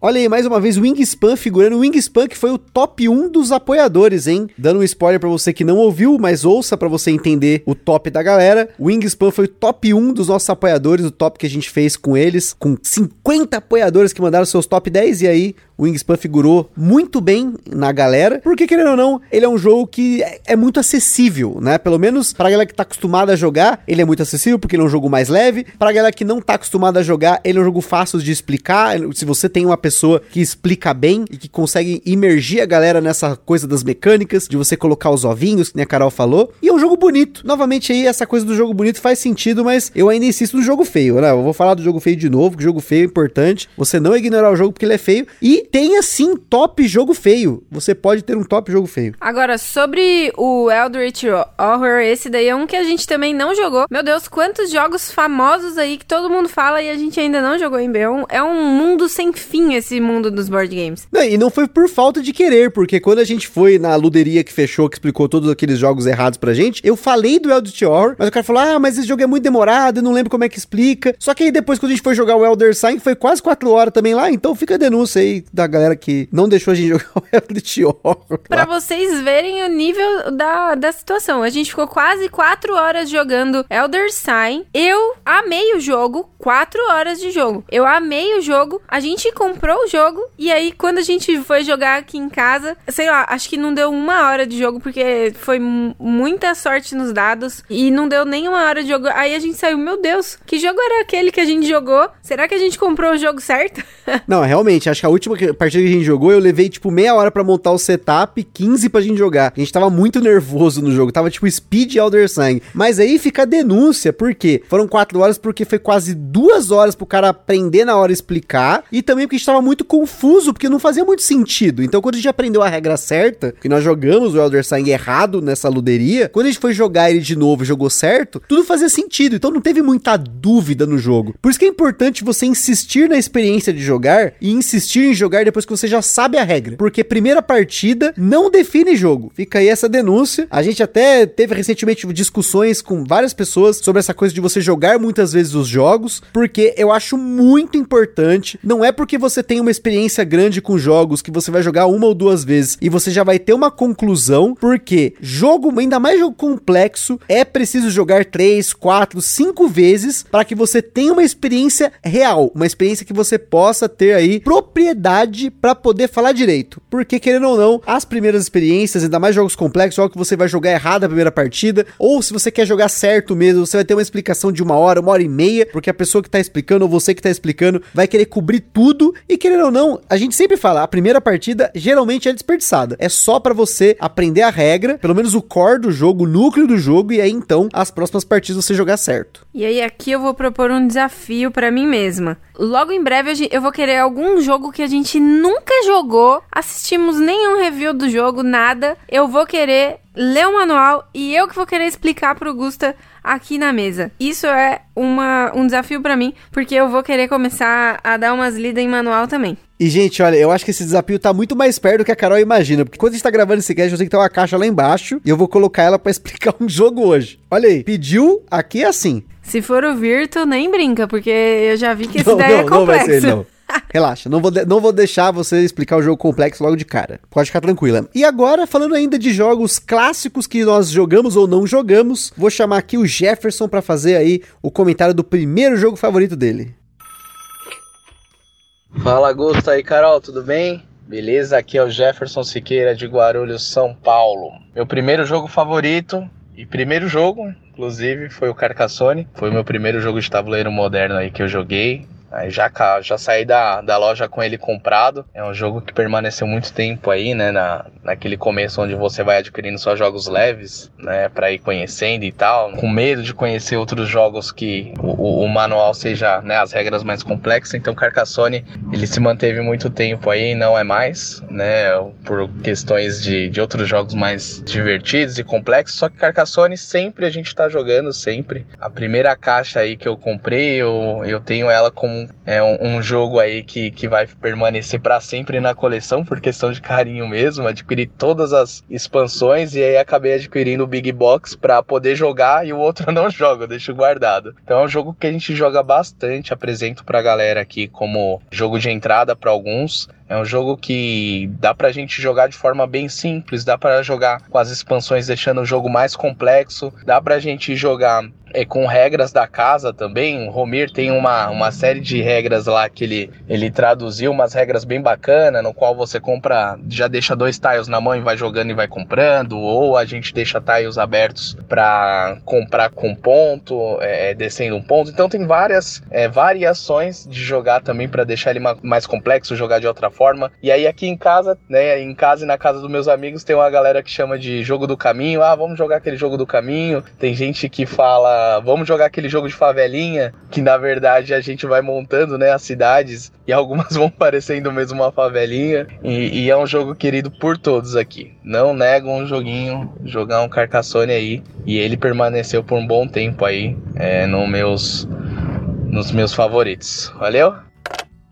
Olha aí, mais uma vez, o Wingspan figurando. Wingspan que foi o top 1 dos apoiadores, hein? Dando um spoiler para você que não ouviu, mas ouça para você entender o top da galera. Wingspan foi o top 1 dos nossos apoiadores, o top que a gente fez com eles, com 50 apoiadores que mandaram seus top 10. E aí, o Wingspan figurou muito bem na galera, porque querendo ou não, ele é um jogo que é, é muito acessível, né? Pelo menos pra galera que tá acostumada a jogar, ele é muito acessível porque ele é um jogo mais leve. Pra galera que não tá acostumada a jogar, ele é um jogo fácil de explicar. Se você tem uma pessoa que explica bem e que consegue imergir a galera nessa coisa das mecânicas, de você colocar os ovinhos, que nem a Carol falou. E é um jogo bonito. Novamente aí, essa coisa do jogo bonito faz sentido, mas eu ainda insisto no jogo feio, né? Eu vou falar do jogo feio de novo, que jogo feio é importante. Você não ignorar o jogo porque ele é feio. E tenha sim top jogo feio. Você pode ter um top jogo feio. Agora, sobre o Eldritch Horror, esse daí é um que a gente também não jogou. Meu Deus, quantos jogos famosos aí que todo mundo fala e a gente ainda não jogou em B. É um mundo sem fim esse mundo dos board games. Não, e não foi por falta de querer, porque quando a gente foi na luderia que fechou, que explicou todos aqueles jogos errados pra gente, eu falei do Eldritch Horror, mas o cara falou: ah, mas esse jogo é muito demorado, eu não lembro como é que explica. Só que aí depois, quando a gente foi jogar o Elder Sign, foi quase 4 horas também lá, então fica a denúncia aí da galera que não deixou a gente jogar o Eldritch Horror. Pra vocês verem o nível da, da situação. A gente ficou quase 4 horas jogando Elder Sign. Eu amei o jogo, 4 horas de jogo. Eu amei o jogo, a gente comprou o jogo e aí quando a gente foi jogar aqui em casa, sei lá, acho que não deu uma hora de jogo porque foi muita sorte nos dados e não deu nem uma hora de jogo. Aí a gente saiu, meu Deus, que jogo era aquele que a gente jogou? Será que a gente comprou o jogo certo? não, realmente, acho que a última partida que a gente jogou, eu levei tipo meia hora para montar o setup, 15 pra gente jogar. A gente tava muito nervoso no jogo, tava tipo Speed Elder Sign. Mas aí fica a denúncia, por quê? Foram 4 horas porque foi quase duas horas pro cara aprender na hora explicar e também porque a gente tava muito confuso, porque não fazia muito sentido. Então quando a gente aprendeu a regra certa, que nós jogamos o Elder Sign errado nessa luderia, quando a gente foi jogar ele de novo e jogou certo, tudo fazia sentido. Então não teve muita dúvida no jogo. Por isso que é importante você insistir na experiência de jogar e insistir em jogar jogar depois que você já sabe a regra. Porque primeira partida não define jogo. Fica aí essa denúncia. A gente até teve recentemente discussões com várias pessoas sobre essa coisa de você jogar muitas vezes os jogos, porque eu acho muito importante. Não é porque você tem uma experiência grande com jogos que você vai jogar uma ou duas vezes e você já vai ter uma conclusão, porque jogo, ainda mais jogo complexo, é preciso jogar três, quatro, cinco vezes para que você tenha uma experiência real, uma experiência que você possa ter aí propriedade para poder falar direito. Porque querendo ou não, as primeiras experiências, ainda mais jogos complexos, jogos que você vai jogar errado a primeira partida, ou se você quer jogar certo mesmo, você vai ter uma explicação de uma hora, uma hora e meia, porque a pessoa que tá explicando ou você que tá explicando vai querer cobrir tudo e querendo ou não, a gente sempre fala, a primeira partida geralmente é desperdiçada. É só para você aprender a regra, pelo menos o core do jogo, o núcleo do jogo e aí então as próximas partidas você jogar certo. E aí aqui eu vou propor um desafio para mim mesma. Logo em breve eu vou querer algum jogo que a gente nunca jogou, assistimos nenhum review do jogo, nada. Eu vou querer ler o manual e eu que vou querer explicar pro Gusta aqui na mesa. Isso é uma, um desafio para mim, porque eu vou querer começar a dar umas lidas em manual também. E, gente, olha, eu acho que esse desafio tá muito mais perto do que a Carol imagina. Porque quando a gente tá gravando esse cast, eu sei que tem uma caixa lá embaixo e eu vou colocar ela para explicar um jogo hoje. Olha aí, pediu, aqui é assim. Se for o Virtu, nem brinca, porque eu já vi que esse não, daí não, é complexo. Não vai ser, não. Relaxa, não vou, não vou deixar você explicar o jogo complexo logo de cara. Pode ficar tranquila. E agora, falando ainda de jogos clássicos que nós jogamos ou não jogamos, vou chamar aqui o Jefferson para fazer aí o comentário do primeiro jogo favorito dele. Fala, Gusto aí, Carol, tudo bem? Beleza? Aqui é o Jefferson Siqueira de Guarulhos, São Paulo. Meu primeiro jogo favorito e primeiro jogo, inclusive, foi o Carcassonne. Foi o meu primeiro jogo de tabuleiro moderno aí que eu joguei. Aí já, já saí da, da loja com ele comprado. É um jogo que permaneceu muito tempo aí, né? Na, naquele começo onde você vai adquirindo só jogos leves, né? Pra ir conhecendo e tal. Com medo de conhecer outros jogos que o, o, manual seja, né? As regras mais complexas. Então Carcassonne, ele se manteve muito tempo aí não é mais, né? Por questões de, de outros jogos mais divertidos e complexos. Só que Carcassonne sempre a gente tá jogando, sempre. A primeira caixa aí que eu comprei, eu, eu tenho ela como é um, um, jogo aí que, que vai permanecer para sempre na coleção por questão de carinho mesmo. Adquiri todas as expansões e aí acabei adquirindo o Big Box para poder jogar e o outro não jogo, eu deixo guardado. Então é um jogo que a gente joga bastante, apresento pra galera aqui como jogo de entrada para alguns. É um jogo que dá pra gente jogar de forma bem simples, dá para jogar com as expansões deixando o jogo mais complexo, dá pra gente jogar é, com regras da casa também. O Romir tem uma, uma série de regras lá que ele, ele traduziu, umas regras bem bacanas, no qual você compra, já deixa dois tiles na mão e vai jogando e vai comprando, ou a gente deixa tiles abertos para comprar com ponto, é, descendo um ponto. Então tem várias é, variações de jogar também para deixar ele mais complexo, jogar de outra forma. E aí aqui em casa, né, em casa e na casa dos meus amigos, tem uma galera que chama de jogo do caminho. Ah, vamos jogar aquele jogo do caminho. Tem gente que fala vamos jogar aquele jogo de favelinha, que na verdade a gente vai montando, né, as cidades e algumas vão parecendo mesmo uma favelinha. E, e é um jogo querido por todos aqui. Não nego um joguinho, jogar um Carcassonne aí. E ele permaneceu por um bom tempo aí é, no meus, nos meus favoritos. Valeu?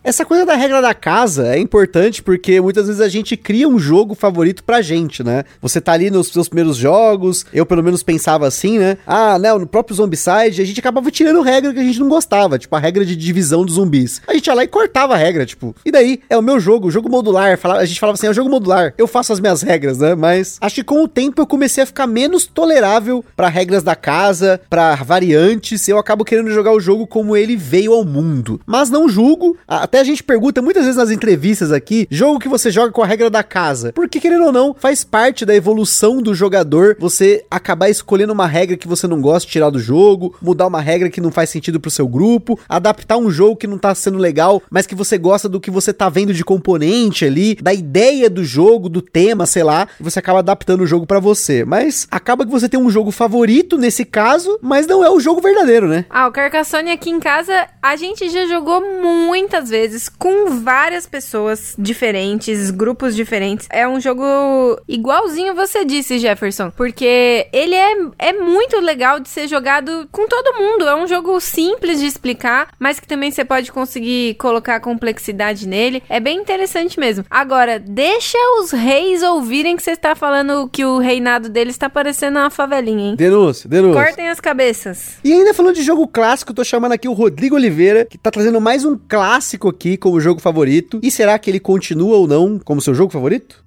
Essa coisa da regra da casa é importante porque muitas vezes a gente cria um jogo favorito pra gente, né? Você tá ali nos seus primeiros jogos, eu pelo menos pensava assim, né? Ah, né, no próprio Zombicide, a gente acabava tirando regra que a gente não gostava, tipo a regra de divisão dos zumbis. A gente ia lá e cortava a regra, tipo, e daí? É o meu jogo, o jogo modular. A gente falava assim, é o jogo modular, eu faço as minhas regras, né? Mas acho que com o tempo eu comecei a ficar menos tolerável para regras da casa, para variantes, eu acabo querendo jogar o jogo como ele veio ao mundo. Mas não julgo, até a gente pergunta muitas vezes nas entrevistas aqui, jogo que você joga com a regra da casa. Porque, querendo ou não, faz parte da evolução do jogador você acabar escolhendo uma regra que você não gosta tirar do jogo, mudar uma regra que não faz sentido pro seu grupo, adaptar um jogo que não tá sendo legal, mas que você gosta do que você tá vendo de componente ali, da ideia do jogo, do tema, sei lá, você acaba adaptando o jogo para você. Mas acaba que você tem um jogo favorito nesse caso, mas não é o jogo verdadeiro, né? Ah, o Carcassonne aqui em casa a gente já jogou muitas vezes vezes com várias pessoas diferentes, grupos diferentes. É um jogo igualzinho você disse, Jefferson, porque ele é, é muito legal de ser jogado com todo mundo. É um jogo simples de explicar, mas que também você pode conseguir colocar complexidade nele. É bem interessante mesmo. Agora, deixa os reis ouvirem que você está falando que o reinado deles está parecendo uma favelinha, hein? Denúncia, denúncia. Cortem as cabeças. E ainda falando de jogo clássico, tô chamando aqui o Rodrigo Oliveira, que tá trazendo mais um clássico aqui como jogo favorito. E será que ele continua ou não como seu jogo favorito?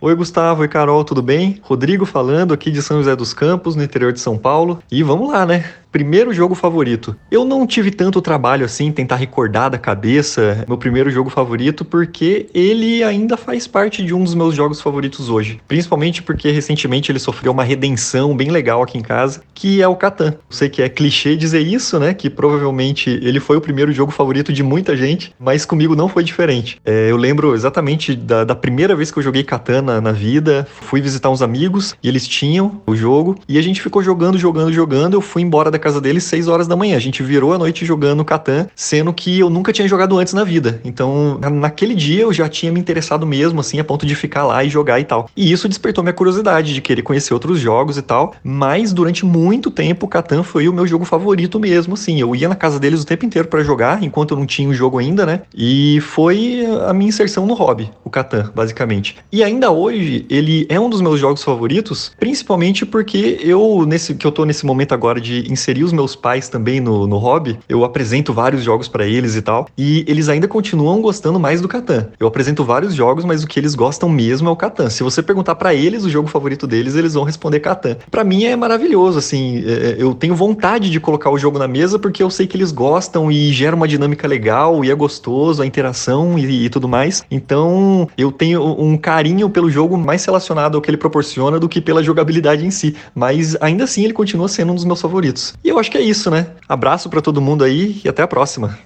Oi, Gustavo e Carol, tudo bem? Rodrigo falando aqui de São José dos Campos, no interior de São Paulo. E vamos lá, né? Primeiro jogo favorito. Eu não tive tanto trabalho assim, tentar recordar da cabeça meu primeiro jogo favorito, porque ele ainda faz parte de um dos meus jogos favoritos hoje. Principalmente porque recentemente ele sofreu uma redenção bem legal aqui em casa, que é o Catan. Sei que é clichê dizer isso, né? Que provavelmente ele foi o primeiro jogo favorito de muita gente, mas comigo não foi diferente. É, eu lembro exatamente da, da, primeira vez que eu joguei Catan na, na vida. Fui visitar uns amigos e eles tinham o jogo, e a gente ficou jogando, jogando, jogando. Eu fui embora da casa dele 6 horas da manhã. A gente virou a noite jogando Catan, sendo que eu nunca tinha jogado antes na vida. Então, naquele dia eu já tinha me interessado mesmo, assim, a ponto de ficar lá e jogar e tal. E isso despertou minha curiosidade de querer conhecer outros jogos e tal. Mas durante muito tempo, Catan foi o meu jogo favorito mesmo, assim. Eu ia na casa deles o tempo inteiro para jogar, enquanto eu não tinha o jogo ainda, né? E foi a minha inserção no hobby, o Catan, basicamente. E ainda hoje, ele é um dos meus jogos favoritos, principalmente porque eu, nesse que eu tô nesse momento agora de inserir os meus pais também no, no hobby, eu apresento vários jogos para eles e tal, e eles ainda continuam gostando mais do Catan. Eu apresento vários jogos, mas o que eles gostam mesmo é o Catan. Se você perguntar para eles o jogo favorito deles, eles vão responder Catan. Para mim é maravilhoso, assim, é, é, eu tenho vontade de colocar o jogo na mesa porque eu sei que eles gostam e gera uma dinâmica legal e é gostoso a interação e, e tudo mais. Então eu tenho um carinho pelo jogo mais relacionado ao que ele proporciona do que pela jogabilidade em si. Mas ainda assim ele continua sendo um dos meus favoritos. E eu acho que é isso, né? Abraço para todo mundo aí e até a próxima.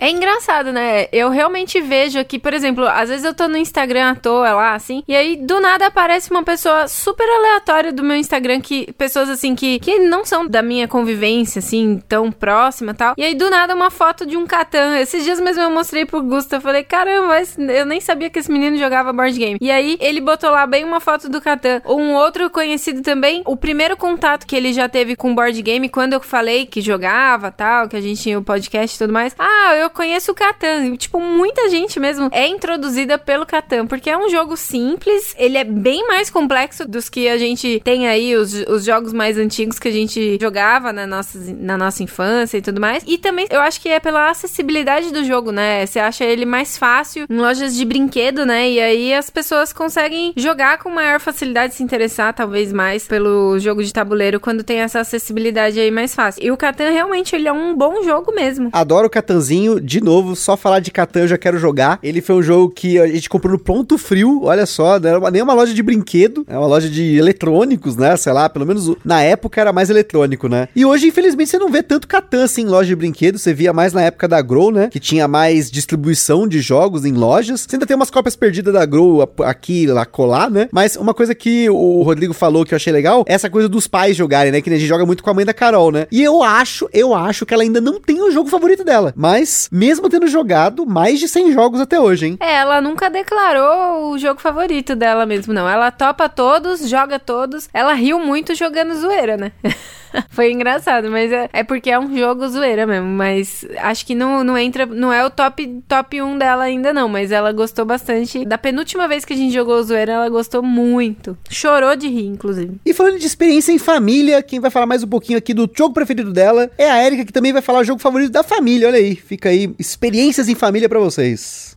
É engraçado, né? Eu realmente vejo aqui, por exemplo, às vezes eu tô no Instagram à toa lá, assim, e aí do nada aparece uma pessoa super aleatória do meu Instagram, que pessoas assim que, que não são da minha convivência, assim, tão próxima tal. E aí do nada uma foto de um Catan. Esses dias mesmo eu mostrei pro Gusta, falei, caramba, eu nem sabia que esse menino jogava board game. E aí ele botou lá bem uma foto do Catan. Um outro conhecido também, o primeiro contato que ele já teve com board game, quando eu falei que jogava tal, que a gente tinha o podcast e tudo mais. Ah, eu conheço o Catan. Tipo, muita gente mesmo é introduzida pelo Catan, porque é um jogo simples, ele é bem mais complexo dos que a gente tem aí, os, os jogos mais antigos que a gente jogava na nossa, na nossa infância e tudo mais. E também eu acho que é pela acessibilidade do jogo, né? Você acha ele mais fácil em lojas de brinquedo, né? E aí as pessoas conseguem jogar com maior facilidade, se interessar talvez mais pelo jogo de tabuleiro quando tem essa acessibilidade aí mais fácil. E o Catan realmente ele é um bom jogo mesmo. Adoro o Catanzinho de novo, só falar de Catan eu já quero jogar. Ele foi um jogo que a gente comprou no ponto frio, olha só, não era nem uma loja de brinquedo, é uma loja de eletrônicos, né? Sei lá, pelo menos na época era mais eletrônico, né? E hoje, infelizmente, você não vê tanto Catan assim em loja de brinquedo, você via mais na época da Grow, né? Que tinha mais distribuição de jogos em lojas. Você ainda tem umas cópias perdidas da Grow aqui, lá, colar, né? Mas uma coisa que o Rodrigo falou que eu achei legal, é essa coisa dos pais jogarem, né? Que a gente joga muito com a mãe da Carol, né? E eu acho, eu acho que ela ainda não tem o jogo favorito dela. Mas, mesmo tendo jogado mais de 100 jogos até hoje, hein? É, ela nunca declarou o jogo favorito dela mesmo, não. Ela topa todos, joga todos. Ela riu muito jogando zoeira, né? Foi engraçado, mas é, é, porque é um jogo zoeira mesmo. Mas acho que não, não entra. Não é o top, top 1 dela ainda, não. Mas ela gostou bastante. Da penúltima vez que a gente jogou zoeira, ela gostou muito. Chorou de rir, inclusive. E falando de experiência em família, quem vai falar mais um pouquinho aqui do jogo preferido dela é a Erika, que também vai falar o jogo favorito da família. Olha aí, fica aí. Experiências em família para vocês.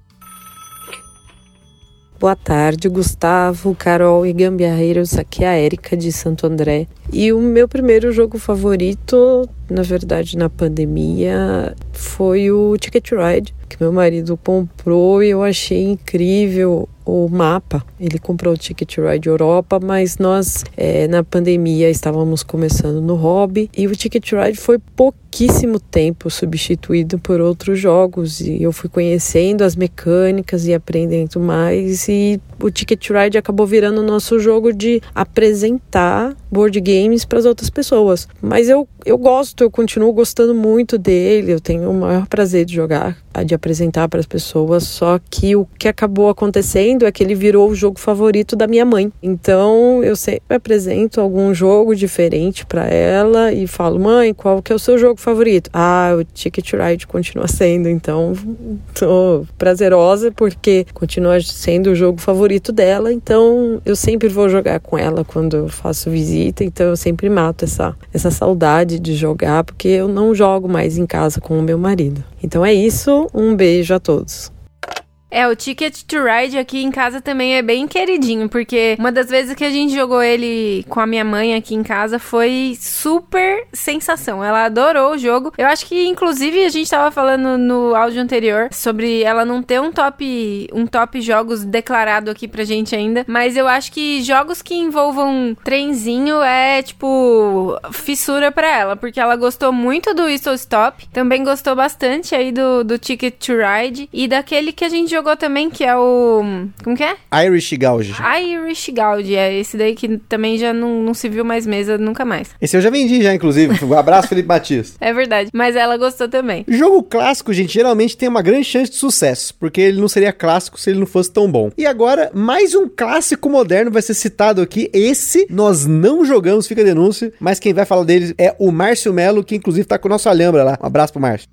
Boa tarde, Gustavo, Carol e Gambiarreiros. Aqui é a Érica de Santo André. E o meu primeiro jogo favorito, na verdade, na pandemia, foi o Ticket Ride, que meu marido comprou e eu achei incrível o mapa. Ele comprou o Ticket Ride Europa, mas nós é, na pandemia estávamos começando no hobby e o Ticket Ride foi pouquíssimo tempo substituído por outros jogos e eu fui conhecendo as mecânicas e aprendendo mais e o Ticket Ride acabou virando o nosso jogo de apresentar board games para as outras pessoas. Mas eu eu gosto, eu continuo gostando muito dele, eu tenho o maior prazer de jogar, de apresentar para as pessoas, só que o que acabou acontecendo é que ele virou o jogo favorito da minha mãe. Então, eu sempre apresento algum jogo diferente para ela e falo: "Mãe, qual que é o seu jogo favorito?" Ah, o Ticket Ride continua sendo, então tô prazerosa porque continua sendo o jogo favorito dela, então eu sempre vou jogar com ela quando eu faço visita, então eu sempre mato essa essa saudade de jogar porque eu não jogo mais em casa com o meu marido. Então é isso, um beijo a todos. É, o Ticket to Ride aqui em casa também é bem queridinho, porque uma das vezes que a gente jogou ele com a minha mãe aqui em casa foi super sensação. Ela adorou o jogo. Eu acho que, inclusive, a gente tava falando no áudio anterior sobre ela não ter um top, um top jogos declarado aqui pra gente ainda, mas eu acho que jogos que envolvam trenzinho é, tipo, fissura pra ela, porque ela gostou muito do Whistle Stop, também gostou bastante aí do, do Ticket to Ride e daquele que a gente jogou jogou também, que é o. Como que é? Irish Gouge. Irish Gouge, é esse daí que também já não, não se viu mais mesa nunca mais. Esse eu já vendi, já, inclusive. Um abraço, Felipe Matias. É verdade. Mas ela gostou também. Jogo clássico, gente, geralmente tem uma grande chance de sucesso, porque ele não seria clássico se ele não fosse tão bom. E agora, mais um clássico moderno vai ser citado aqui. Esse nós não jogamos, fica a denúncia, mas quem vai falar dele é o Márcio Melo, que inclusive tá com o nosso Alhambra lá. Um abraço pro Márcio.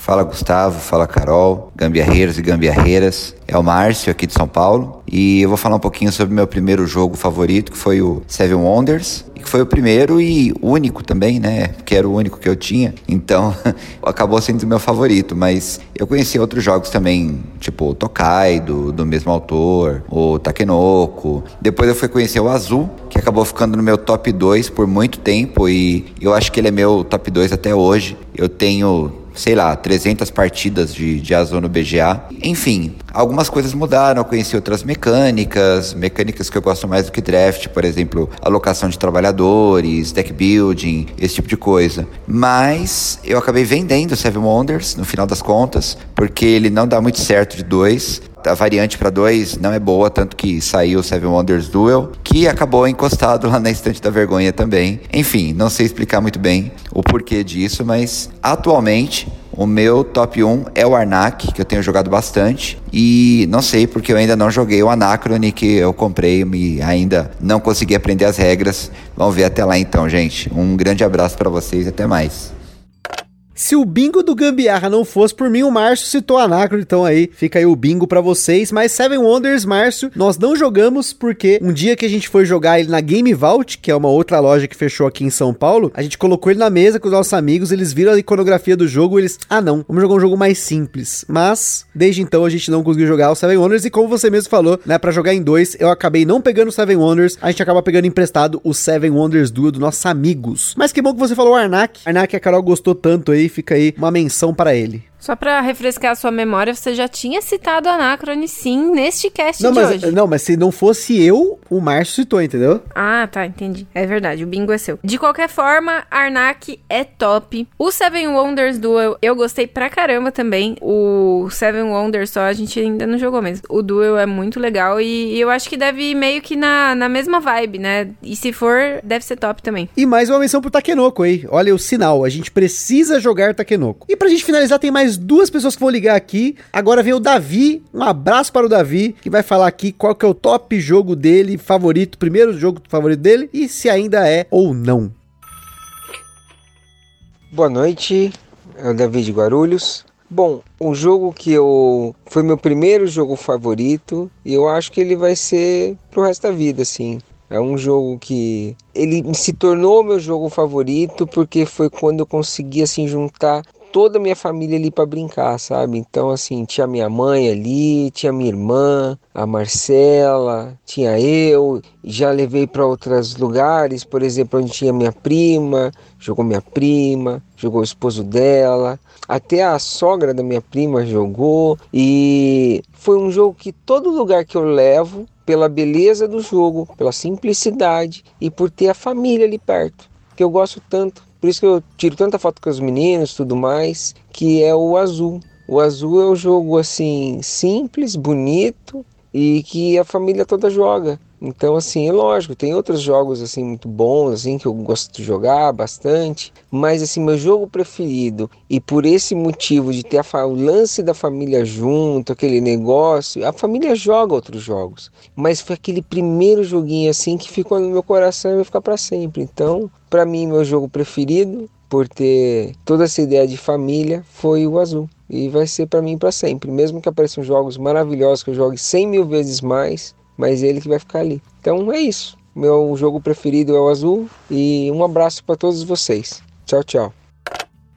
Fala Gustavo, fala Carol, gambiarreiros e gambiarreiras. É o Márcio aqui de São Paulo e eu vou falar um pouquinho sobre meu primeiro jogo favorito, que foi o Seven Wonders, que foi o primeiro e único também, né? Que era o único que eu tinha, então acabou sendo o meu favorito. Mas eu conheci outros jogos também, tipo o Tokai, do, do mesmo autor, o Takenoko. Depois eu fui conhecer o Azul, que acabou ficando no meu top 2 por muito tempo e eu acho que ele é meu top 2 até hoje. Eu tenho sei lá, 300 partidas de, de Azul no BGA. Enfim, algumas coisas mudaram, eu conheci outras mecânicas, mecânicas que eu gosto mais do que draft, por exemplo, alocação de trabalhadores, deck building, esse tipo de coisa. Mas eu acabei vendendo Seven Wonders no final das contas, porque ele não dá muito certo de dois a variante para dois não é boa, tanto que saiu o Seven Wonders Duel, que acabou encostado lá na estante da vergonha também. Enfim, não sei explicar muito bem o porquê disso, mas atualmente o meu top 1 é o Arnak, que eu tenho jogado bastante. E não sei porque eu ainda não joguei o Anacrone que eu comprei e ainda não consegui aprender as regras. Vamos ver até lá então, gente. Um grande abraço para vocês até mais. Se o bingo do Gambiarra não fosse por mim, o Márcio citou Anacro, então aí fica aí o bingo para vocês. Mas Seven Wonders, Márcio, nós não jogamos porque um dia que a gente foi jogar ele na Game Vault, que é uma outra loja que fechou aqui em São Paulo, a gente colocou ele na mesa com os nossos amigos, eles viram a iconografia do jogo, eles, ah não, vamos jogar um jogo mais simples. Mas desde então a gente não conseguiu jogar o Seven Wonders e como você mesmo falou, né, para jogar em dois, eu acabei não pegando o Seven Wonders, a gente acaba pegando emprestado o Seven Wonders Duel dos nossos amigos. Mas que bom que você falou Arnak. Arnak a Carol gostou tanto aí, fica aí uma menção para ele. Só pra refrescar a sua memória, você já tinha citado Anacrone sim neste cast não, mas, hoje. Não, mas se não fosse eu, o Márcio citou, entendeu? Ah, tá, entendi. É verdade, o bingo é seu. De qualquer forma, Arnak é top. O Seven Wonders Duel eu gostei pra caramba também. O Seven Wonders só a gente ainda não jogou mesmo. O Duel é muito legal e eu acho que deve ir meio que na, na mesma vibe, né? E se for, deve ser top também. E mais uma menção pro Takenoko aí. Olha o sinal, a gente precisa jogar Takenoko. E pra gente finalizar, tem mais duas pessoas que vão ligar aqui. Agora vem o Davi. Um abraço para o Davi, que vai falar aqui qual que é o top jogo dele, favorito, primeiro jogo favorito dele, e se ainda é ou não. Boa noite, é o Davi de Guarulhos. Bom, um jogo que eu foi meu primeiro jogo favorito e eu acho que ele vai ser pro resto da vida, assim. É um jogo que ele se tornou meu jogo favorito porque foi quando eu consegui assim juntar toda a minha família ali para brincar, sabe? Então, assim, tinha minha mãe ali, tinha minha irmã, a Marcela, tinha eu, já levei para outros lugares, por exemplo, onde tinha minha prima, jogou minha prima, jogou o esposo dela, até a sogra da minha prima jogou e foi um jogo que todo lugar que eu levo, pela beleza do jogo, pela simplicidade e por ter a família ali perto, que eu gosto tanto. Por isso que eu tiro tanta foto com os meninos, tudo mais, que é o azul. O azul é um jogo assim simples, bonito e que a família toda joga. Então, assim, é lógico, tem outros jogos assim muito bons, assim que eu gosto de jogar bastante, mas assim, meu jogo preferido e por esse motivo de ter a, o lance da família junto, aquele negócio, a família joga outros jogos, mas foi aquele primeiro joguinho assim que ficou no meu coração e vai ficar para sempre. Então, para mim, meu jogo preferido por ter toda essa ideia de família foi o Azul e vai ser para mim para sempre, mesmo que apareçam jogos maravilhosos que eu jogue 100 mil vezes mais mas ele que vai ficar ali. Então é isso. Meu jogo preferido é o azul e um abraço para todos vocês. Tchau, tchau.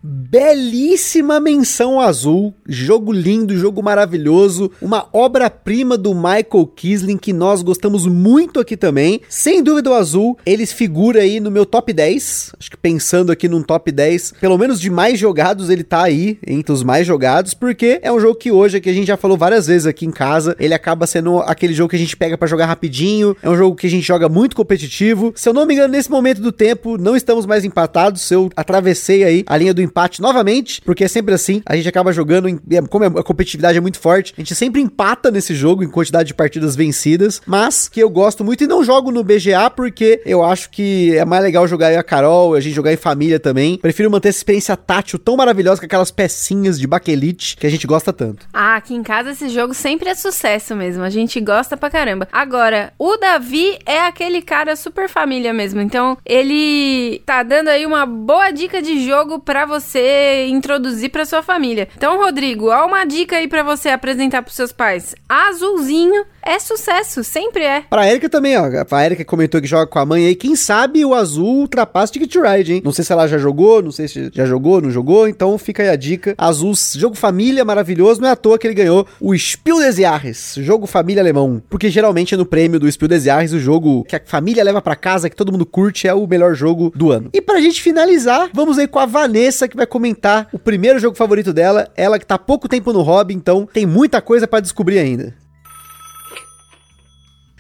Belíssima menção azul, jogo lindo, jogo maravilhoso, uma obra-prima do Michael Kisling que nós gostamos muito aqui também. Sem dúvida o azul, ele figura aí no meu top 10. Acho que pensando aqui num top 10, pelo menos de mais jogados, ele tá aí entre os mais jogados, porque é um jogo que hoje que a gente já falou várias vezes aqui em casa, ele acaba sendo aquele jogo que a gente pega para jogar rapidinho, é um jogo que a gente joga muito competitivo. Se eu não me engano, nesse momento do tempo, não estamos mais empatados, eu atravessei aí a linha do empate novamente, porque é sempre assim, a gente acaba jogando, em, é, como a competitividade é muito forte, a gente sempre empata nesse jogo em quantidade de partidas vencidas, mas que eu gosto muito e não jogo no BGA porque eu acho que é mais legal jogar aí a Carol, a gente jogar em família também. Prefiro manter essa experiência tátil tão maravilhosa com aquelas pecinhas de baquelite que a gente gosta tanto. Ah, aqui em casa esse jogo sempre é sucesso mesmo, a gente gosta pra caramba. Agora, o Davi é aquele cara super família mesmo, então ele tá dando aí uma boa dica de jogo para você você introduzir para sua família. Então, Rodrigo, há uma dica aí para você apresentar para seus pais. Azulzinho é sucesso, sempre é. Pra Erika também, ó. A Erika comentou que joga com a mãe aí. Quem sabe o azul ultrapassa Ticket to Ride, hein? Não sei se ela já jogou, não sei se já jogou, não jogou. Então fica aí a dica. Azul, jogo família maravilhoso. Não é à toa que ele ganhou o Spiel des Jahres, jogo família alemão. Porque geralmente é no prêmio do Spiel des Jahres o jogo que a família leva para casa, que todo mundo curte, é o melhor jogo do ano. E pra gente finalizar, vamos aí com a Vanessa, que vai comentar o primeiro jogo favorito dela. Ela que tá pouco tempo no hobby, então tem muita coisa para descobrir ainda.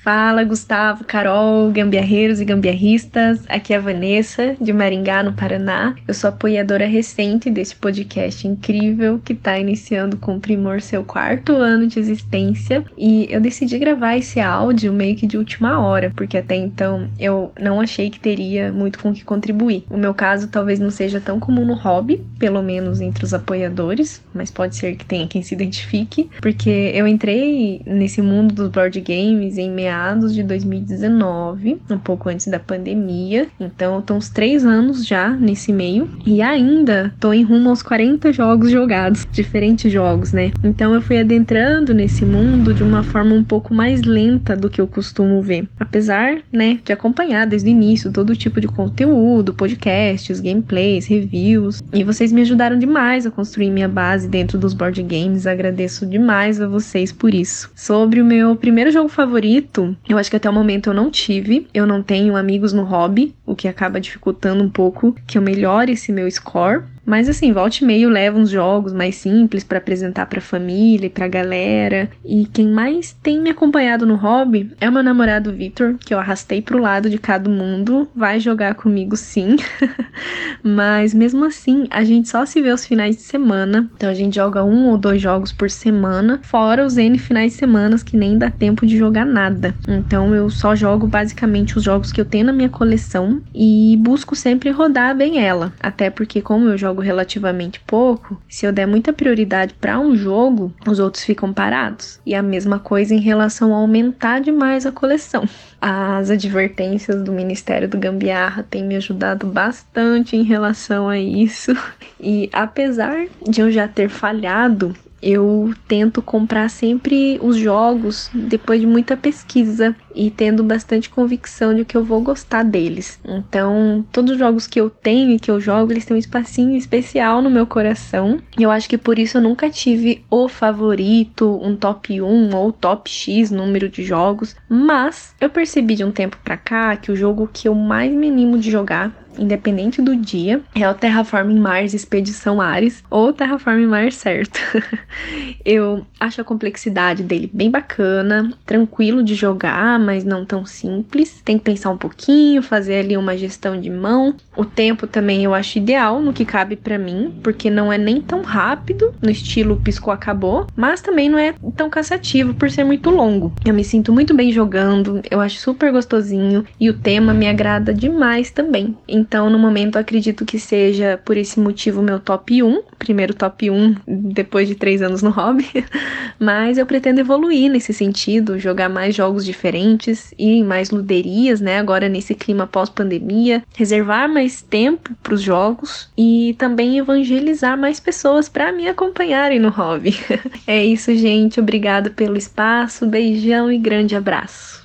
Fala, Gustavo, Carol, gambiarreiros e gambiarristas. Aqui é a Vanessa, de Maringá, no Paraná. Eu sou apoiadora recente desse podcast incrível que está iniciando com primor seu quarto ano de existência. E eu decidi gravar esse áudio meio que de última hora, porque até então eu não achei que teria muito com que contribuir. O meu caso talvez não seja tão comum no hobby, pelo menos entre os apoiadores, mas pode ser que tenha quem se identifique, porque eu entrei nesse mundo dos board games em meia meados de 2019, um pouco antes da pandemia. Então, estão uns três anos já nesse meio. E ainda tô em rumo aos 40 jogos jogados, diferentes jogos, né? Então, eu fui adentrando nesse mundo de uma forma um pouco mais lenta do que eu costumo ver. Apesar, né, de acompanhar desde o início todo tipo de conteúdo, podcasts, gameplays, reviews. E vocês me ajudaram demais a construir minha base dentro dos board games. Agradeço demais a vocês por isso. Sobre o meu primeiro jogo favorito, eu acho que até o momento eu não tive. Eu não tenho amigos no hobby, o que acaba dificultando um pouco que eu melhore esse meu score. Mas assim, volta e meio leva uns jogos mais simples para apresentar para família e pra galera. E quem mais tem me acompanhado no hobby é o meu namorado Victor, que eu arrastei pro lado de cada mundo. Vai jogar comigo sim. Mas mesmo assim, a gente só se vê os finais de semana. Então a gente joga um ou dois jogos por semana, fora os N finais de semana que nem dá tempo de jogar nada. Então eu só jogo basicamente os jogos que eu tenho na minha coleção e busco sempre rodar bem ela. Até porque como eu jogo jogo relativamente pouco, se eu der muita prioridade para um jogo, os outros ficam parados. E a mesma coisa em relação a aumentar demais a coleção. As advertências do Ministério do Gambiarra têm me ajudado bastante em relação a isso. E apesar de eu já ter falhado eu tento comprar sempre os jogos depois de muita pesquisa e tendo bastante convicção de que eu vou gostar deles. Então, todos os jogos que eu tenho e que eu jogo, eles têm um espacinho especial no meu coração. E eu acho que por isso eu nunca tive o favorito, um top 1 ou top X número de jogos, mas eu percebi de um tempo pra cá que o jogo que eu mais me animo de jogar independente do dia, é o Terraforming Mars Expedição Ares ou Terraforming Mars certo. eu acho a complexidade dele bem bacana, tranquilo de jogar, mas não tão simples. Tem que pensar um pouquinho, fazer ali uma gestão de mão. O tempo também eu acho ideal no que cabe para mim, porque não é nem tão rápido, no estilo piscou acabou, mas também não é tão cansativo por ser muito longo. Eu me sinto muito bem jogando, eu acho super gostosinho e o tema me agrada demais também. Então, no momento, acredito que seja por esse motivo meu top 1, primeiro top 1 depois de três anos no hobby, mas eu pretendo evoluir nesse sentido, jogar mais jogos diferentes e mais luderias, né? Agora nesse clima pós-pandemia, reservar mais tempo para os jogos e também evangelizar mais pessoas para me acompanharem no hobby. é isso, gente. Obrigado pelo espaço, beijão e grande abraço.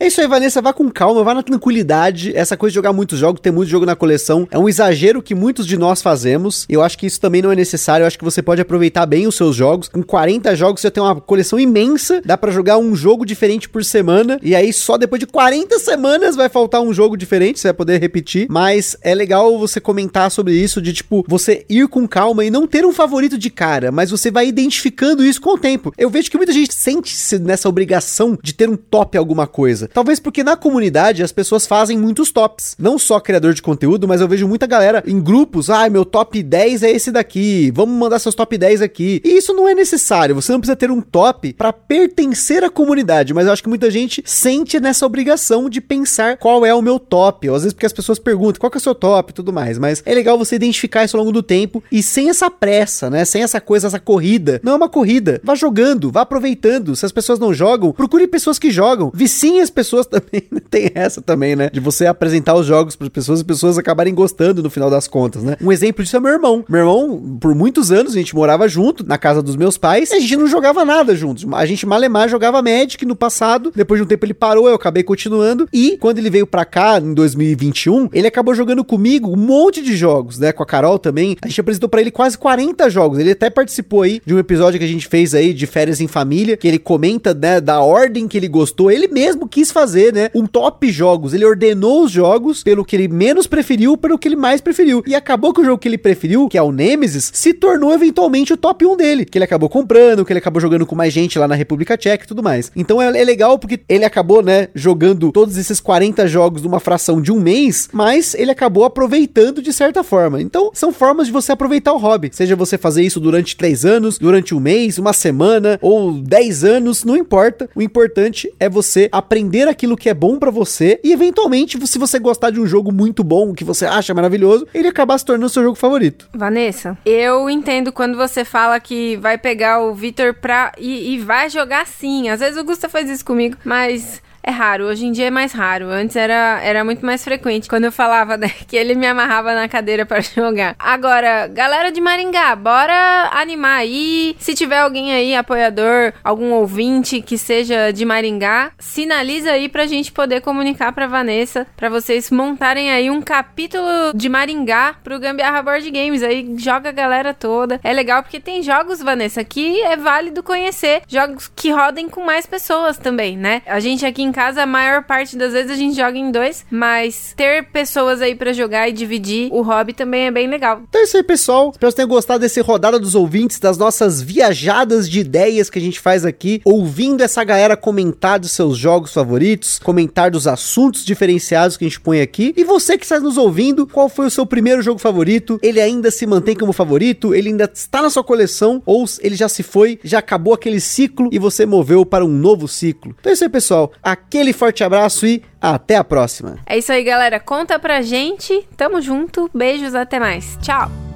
É isso aí, Vanessa, vá com calma, vá na tranquilidade. Essa coisa de jogar muitos jogos, ter muito jogo na coleção, é um exagero que muitos de nós fazemos. Eu acho que isso também não é necessário. Eu acho que você pode aproveitar bem os seus jogos. Com 40 jogos, você tem uma coleção imensa, dá para jogar um jogo diferente por semana. E aí, só depois de 40 semanas vai faltar um jogo diferente, você vai poder repetir. Mas é legal você comentar sobre isso, de tipo, você ir com calma e não ter um favorito de cara, mas você vai identificando isso com o tempo. Eu vejo que muita gente sente-se nessa obrigação de ter um top alguma coisa. Talvez porque na comunidade as pessoas fazem muitos tops. Não só criador de conteúdo, mas eu vejo muita galera em grupos. Ah, meu top 10 é esse daqui. Vamos mandar seus top 10 aqui. E isso não é necessário. Você não precisa ter um top para pertencer à comunidade. Mas eu acho que muita gente sente nessa obrigação de pensar qual é o meu top. Ou às vezes porque as pessoas perguntam qual é o seu top e tudo mais. Mas é legal você identificar isso ao longo do tempo e sem essa pressa, né? Sem essa coisa, essa corrida. Não é uma corrida. Vá jogando, vá aproveitando. Se as pessoas não jogam, procure pessoas que jogam. Viciem as pessoas também tem essa também, né? De você apresentar os jogos para as pessoas e as pessoas acabarem gostando no final das contas, né? Um exemplo disso é meu irmão. Meu irmão, por muitos anos, a gente morava junto na casa dos meus pais e a gente não jogava nada juntos. A gente malemar jogava Magic no passado. Depois de um tempo ele parou, eu acabei continuando. E quando ele veio pra cá, em 2021, ele acabou jogando comigo um monte de jogos, né? Com a Carol também. A gente apresentou para ele quase 40 jogos. Ele até participou aí de um episódio que a gente fez aí de férias em família, que ele comenta, né, da ordem que ele gostou. Ele mesmo quis fazer né, um top jogos. Ele ordenou os jogos pelo que ele menos preferiu, pelo que ele mais preferiu. E acabou que o jogo que ele preferiu, que é o Nemesis, se tornou eventualmente o top 1 dele. Que ele acabou comprando, que ele acabou jogando com mais gente lá na República Tcheca e tudo mais. Então é, é legal porque ele acabou, né, jogando todos esses 40 jogos numa fração de um mês, mas ele acabou aproveitando de certa forma. Então são formas de você aproveitar o hobby. Seja você fazer isso durante 3 anos, durante um mês, uma semana ou 10 anos, não importa. O importante é você aprender aquilo que é bom para você e eventualmente, se você gostar de um jogo muito bom, que você acha maravilhoso, ele acabar se tornando seu jogo favorito. Vanessa, eu entendo quando você fala que vai pegar o Victor pra e, e vai jogar sim. Às vezes o Gusta faz isso comigo, mas é raro, hoje em dia é mais raro. Antes era, era muito mais frequente quando eu falava né, que ele me amarrava na cadeira para jogar. Agora, galera de Maringá, bora animar aí. Se tiver alguém aí, apoiador, algum ouvinte que seja de Maringá, sinaliza aí pra gente poder comunicar pra Vanessa, pra vocês montarem aí um capítulo de Maringá pro Gambiarra Board Games. Aí joga a galera toda. É legal porque tem jogos, Vanessa, que é válido conhecer. Jogos que rodem com mais pessoas também, né? A gente aqui em casa, a maior parte das vezes a gente joga em dois, mas ter pessoas aí para jogar e dividir o hobby também é bem legal. Então é isso aí, pessoal. Espero que tenham gostado desse rodada dos ouvintes, das nossas viajadas de ideias que a gente faz aqui, ouvindo essa galera comentar dos seus jogos favoritos, comentar dos assuntos diferenciados que a gente põe aqui. E você que está nos ouvindo, qual foi o seu primeiro jogo favorito? Ele ainda se mantém como favorito? Ele ainda está na sua coleção? Ou ele já se foi, já acabou aquele ciclo e você moveu para um novo ciclo? Então é isso aí, pessoal. Aquele forte abraço e até a próxima. É isso aí, galera. Conta pra gente. Tamo junto. Beijos, até mais. Tchau.